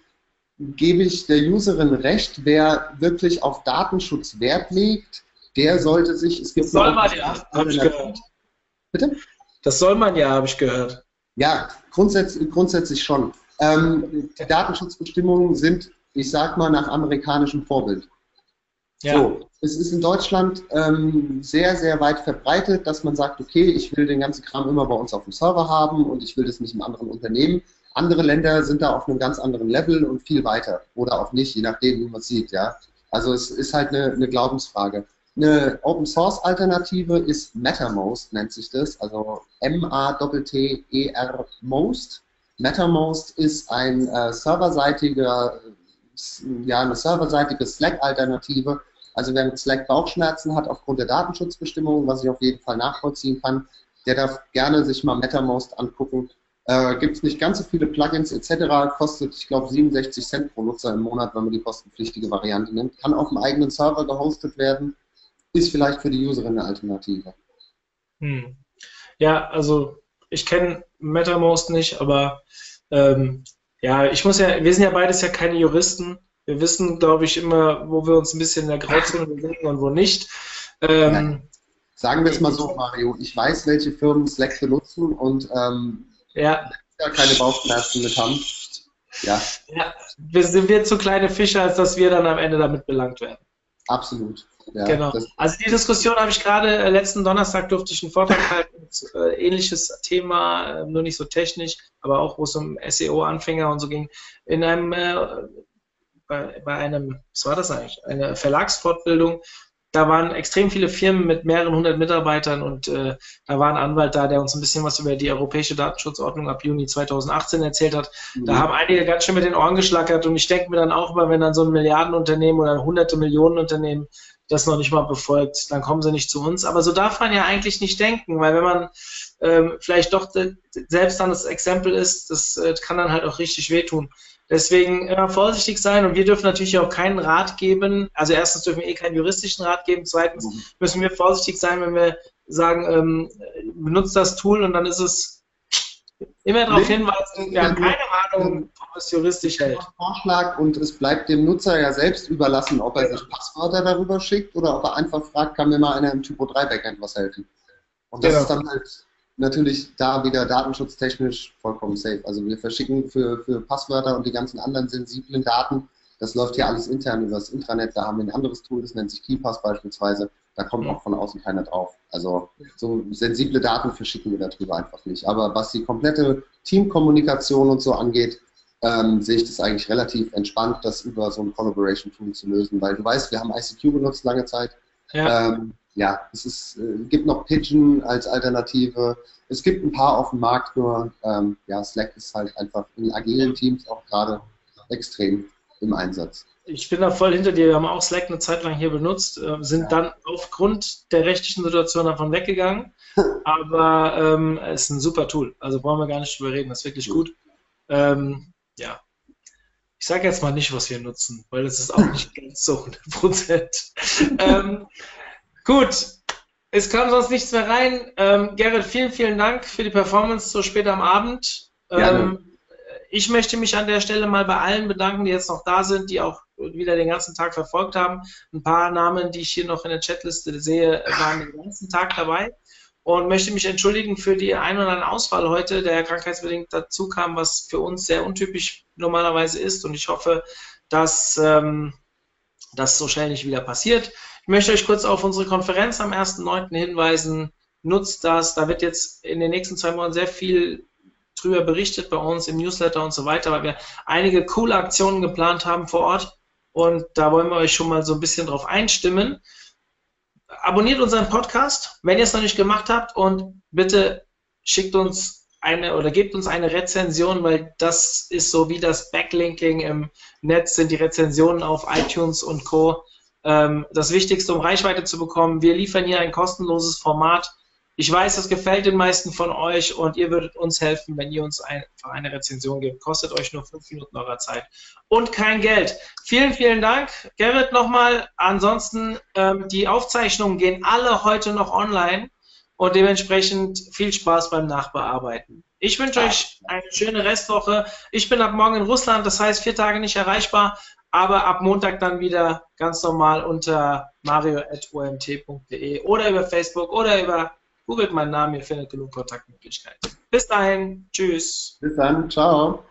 gebe ich der Userin recht, wer wirklich auf Datenschutz Wert legt, der sollte sich, es gibt Das soll man ja, habe ich gehört. Bitte? Das soll man ja, habe ich gehört. Ja, grundsätzlich, grundsätzlich schon. Ähm, die Datenschutzbestimmungen sind, ich sag mal, nach amerikanischem Vorbild. Ja. So, es ist in Deutschland ähm, sehr, sehr weit verbreitet, dass man sagt, okay, ich will den ganzen Kram immer bei uns auf dem Server haben und ich will das nicht im anderen Unternehmen. Andere Länder sind da auf einem ganz anderen Level und viel weiter oder auch nicht, je nachdem, wie man es sieht, ja. Also es ist halt eine, eine Glaubensfrage. Eine Open Source Alternative ist MatterMost, nennt sich das, also M-A-T-T-E-R Most. MatterMost ist ein äh, serverseitiger, ja, eine serverseitige Slack-Alternative. Also wer mit Slack Bauchschmerzen hat aufgrund der Datenschutzbestimmungen, was ich auf jeden Fall nachvollziehen kann, der darf gerne sich mal MetaMost angucken. Äh, Gibt es nicht ganz so viele Plugins etc., kostet, ich glaube, 67 Cent pro Nutzer im Monat, wenn man die kostenpflichtige Variante nimmt. Kann auf dem eigenen Server gehostet werden, ist vielleicht für die Userin eine Alternative. Hm. Ja, also ich kenne MetaMost nicht, aber ähm, ja, ich muss ja, wir sind ja beides ja keine Juristen. Wir wissen, glaube ich, immer, wo wir uns ein bisschen in der Grauzone bewegen und wo nicht. Ähm, Sagen wir es mal so, Mario, ich weiß, welche Firmen Slack benutzen und ähm, ja. keine Bauchschmerzen mit haben. Ja. ja. Wir sind wir zu kleine Fische, als dass wir dann am Ende damit belangt werden. Absolut. Ja, genau. Also die Diskussion habe ich gerade äh, letzten Donnerstag durfte ich einen Vortrag halten, äh, ähnliches Thema, äh, nur nicht so technisch, aber auch wo es um SEO-Anfänger und so ging, in einem äh, bei, bei einem, was war das eigentlich? Eine Verlagsfortbildung, da waren extrem viele Firmen mit mehreren hundert Mitarbeitern und äh, da war ein Anwalt da, der uns ein bisschen was über die europäische Datenschutzordnung ab Juni 2018 erzählt hat. Mhm. Da haben einige ganz schön mit den Ohren geschlackert und ich denke mir dann auch immer, wenn dann so ein Milliardenunternehmen oder ein hunderte Millionen Unternehmen das noch nicht mal befolgt, dann kommen sie nicht zu uns. Aber so darf man ja eigentlich nicht denken, weil wenn man ähm, vielleicht doch selbst dann das Exempel ist, das äh, kann dann halt auch richtig wehtun. Deswegen immer vorsichtig sein und wir dürfen natürlich auch keinen Rat geben. Also erstens dürfen wir eh keinen juristischen Rat geben. Zweitens mhm. müssen wir vorsichtig sein, wenn wir sagen, ähm, benutzt das Tool und dann ist es immer darauf hinweisen, wir haben keine Ahnung, ob es juristisch hält. Vorschlag und es bleibt dem Nutzer ja selbst überlassen, ob er sich Passwörter darüber schickt oder ob er einfach fragt, kann mir mal einer im Typo 3 Backend was helfen. Und das genau. ist dann halt natürlich da wieder datenschutztechnisch vollkommen safe. Also wir verschicken für, für Passwörter und die ganzen anderen sensiblen Daten, das läuft hier alles intern über das Intranet, da haben wir ein anderes Tool, das nennt sich KeyPass beispielsweise, da kommt auch von außen keiner drauf. Also so sensible Daten verschicken wir darüber einfach nicht. Aber was die komplette Teamkommunikation und so angeht, ähm, sehe ich das eigentlich relativ entspannt, das über so ein Collaboration-Tool zu lösen, weil du weißt, wir haben ICQ benutzt lange Zeit. Ja. Ähm, ja, es ist, äh, gibt noch Pigeon als Alternative. Es gibt ein paar auf dem Markt, nur ähm, ja, Slack ist halt einfach in agilen Teams auch gerade extrem im Einsatz. Ich bin da voll hinter dir. Wir haben auch Slack eine Zeit lang hier benutzt, äh, sind ja. dann aufgrund der rechtlichen Situation davon weggegangen. Aber ähm, es ist ein super Tool. Also brauchen wir gar nicht drüber reden. Das ist wirklich gut. Ähm, ja. Ich sage jetzt mal nicht, was wir nutzen, weil das ist auch nicht ganz so 100 Prozent. ähm, Gut, es kam sonst nichts mehr rein. Ähm, Gerrit, vielen, vielen Dank für die Performance so spät am Abend. Ähm, ich möchte mich an der Stelle mal bei allen bedanken, die jetzt noch da sind, die auch wieder den ganzen Tag verfolgt haben. Ein paar Namen, die ich hier noch in der Chatliste sehe, waren den ganzen Tag dabei und möchte mich entschuldigen für die ein oder andere Auswahl heute, der krankheitsbedingt dazu kam, was für uns sehr untypisch normalerweise ist. Und ich hoffe, dass ähm, das so schnell nicht wieder passiert. Ich möchte euch kurz auf unsere Konferenz am 1.9. hinweisen. Nutzt das. Da wird jetzt in den nächsten zwei Monaten sehr viel drüber berichtet bei uns im Newsletter und so weiter, weil wir einige coole Aktionen geplant haben vor Ort. Und da wollen wir euch schon mal so ein bisschen drauf einstimmen. Abonniert unseren Podcast, wenn ihr es noch nicht gemacht habt und bitte schickt uns eine oder gebt uns eine Rezension, weil das ist so wie das Backlinking im Netz sind die Rezensionen auf iTunes und Co ähm, das Wichtigste, um Reichweite zu bekommen. Wir liefern hier ein kostenloses Format. Ich weiß, das gefällt den meisten von euch und ihr würdet uns helfen, wenn ihr uns einfach eine Rezension gebt. Kostet euch nur fünf Minuten eurer Zeit und kein Geld. Vielen, vielen Dank. Gerrit nochmal. Ansonsten, ähm, die Aufzeichnungen gehen alle heute noch online und dementsprechend viel Spaß beim Nachbearbeiten. Ich wünsche euch eine schöne Restwoche. Ich bin ab morgen in Russland, das heißt vier Tage nicht erreichbar aber ab Montag dann wieder ganz normal unter mario.omt.de oder über Facebook oder über googelt meinen Namen, ihr findet genug Kontaktmöglichkeiten. Bis dahin, tschüss. Bis dann, ciao.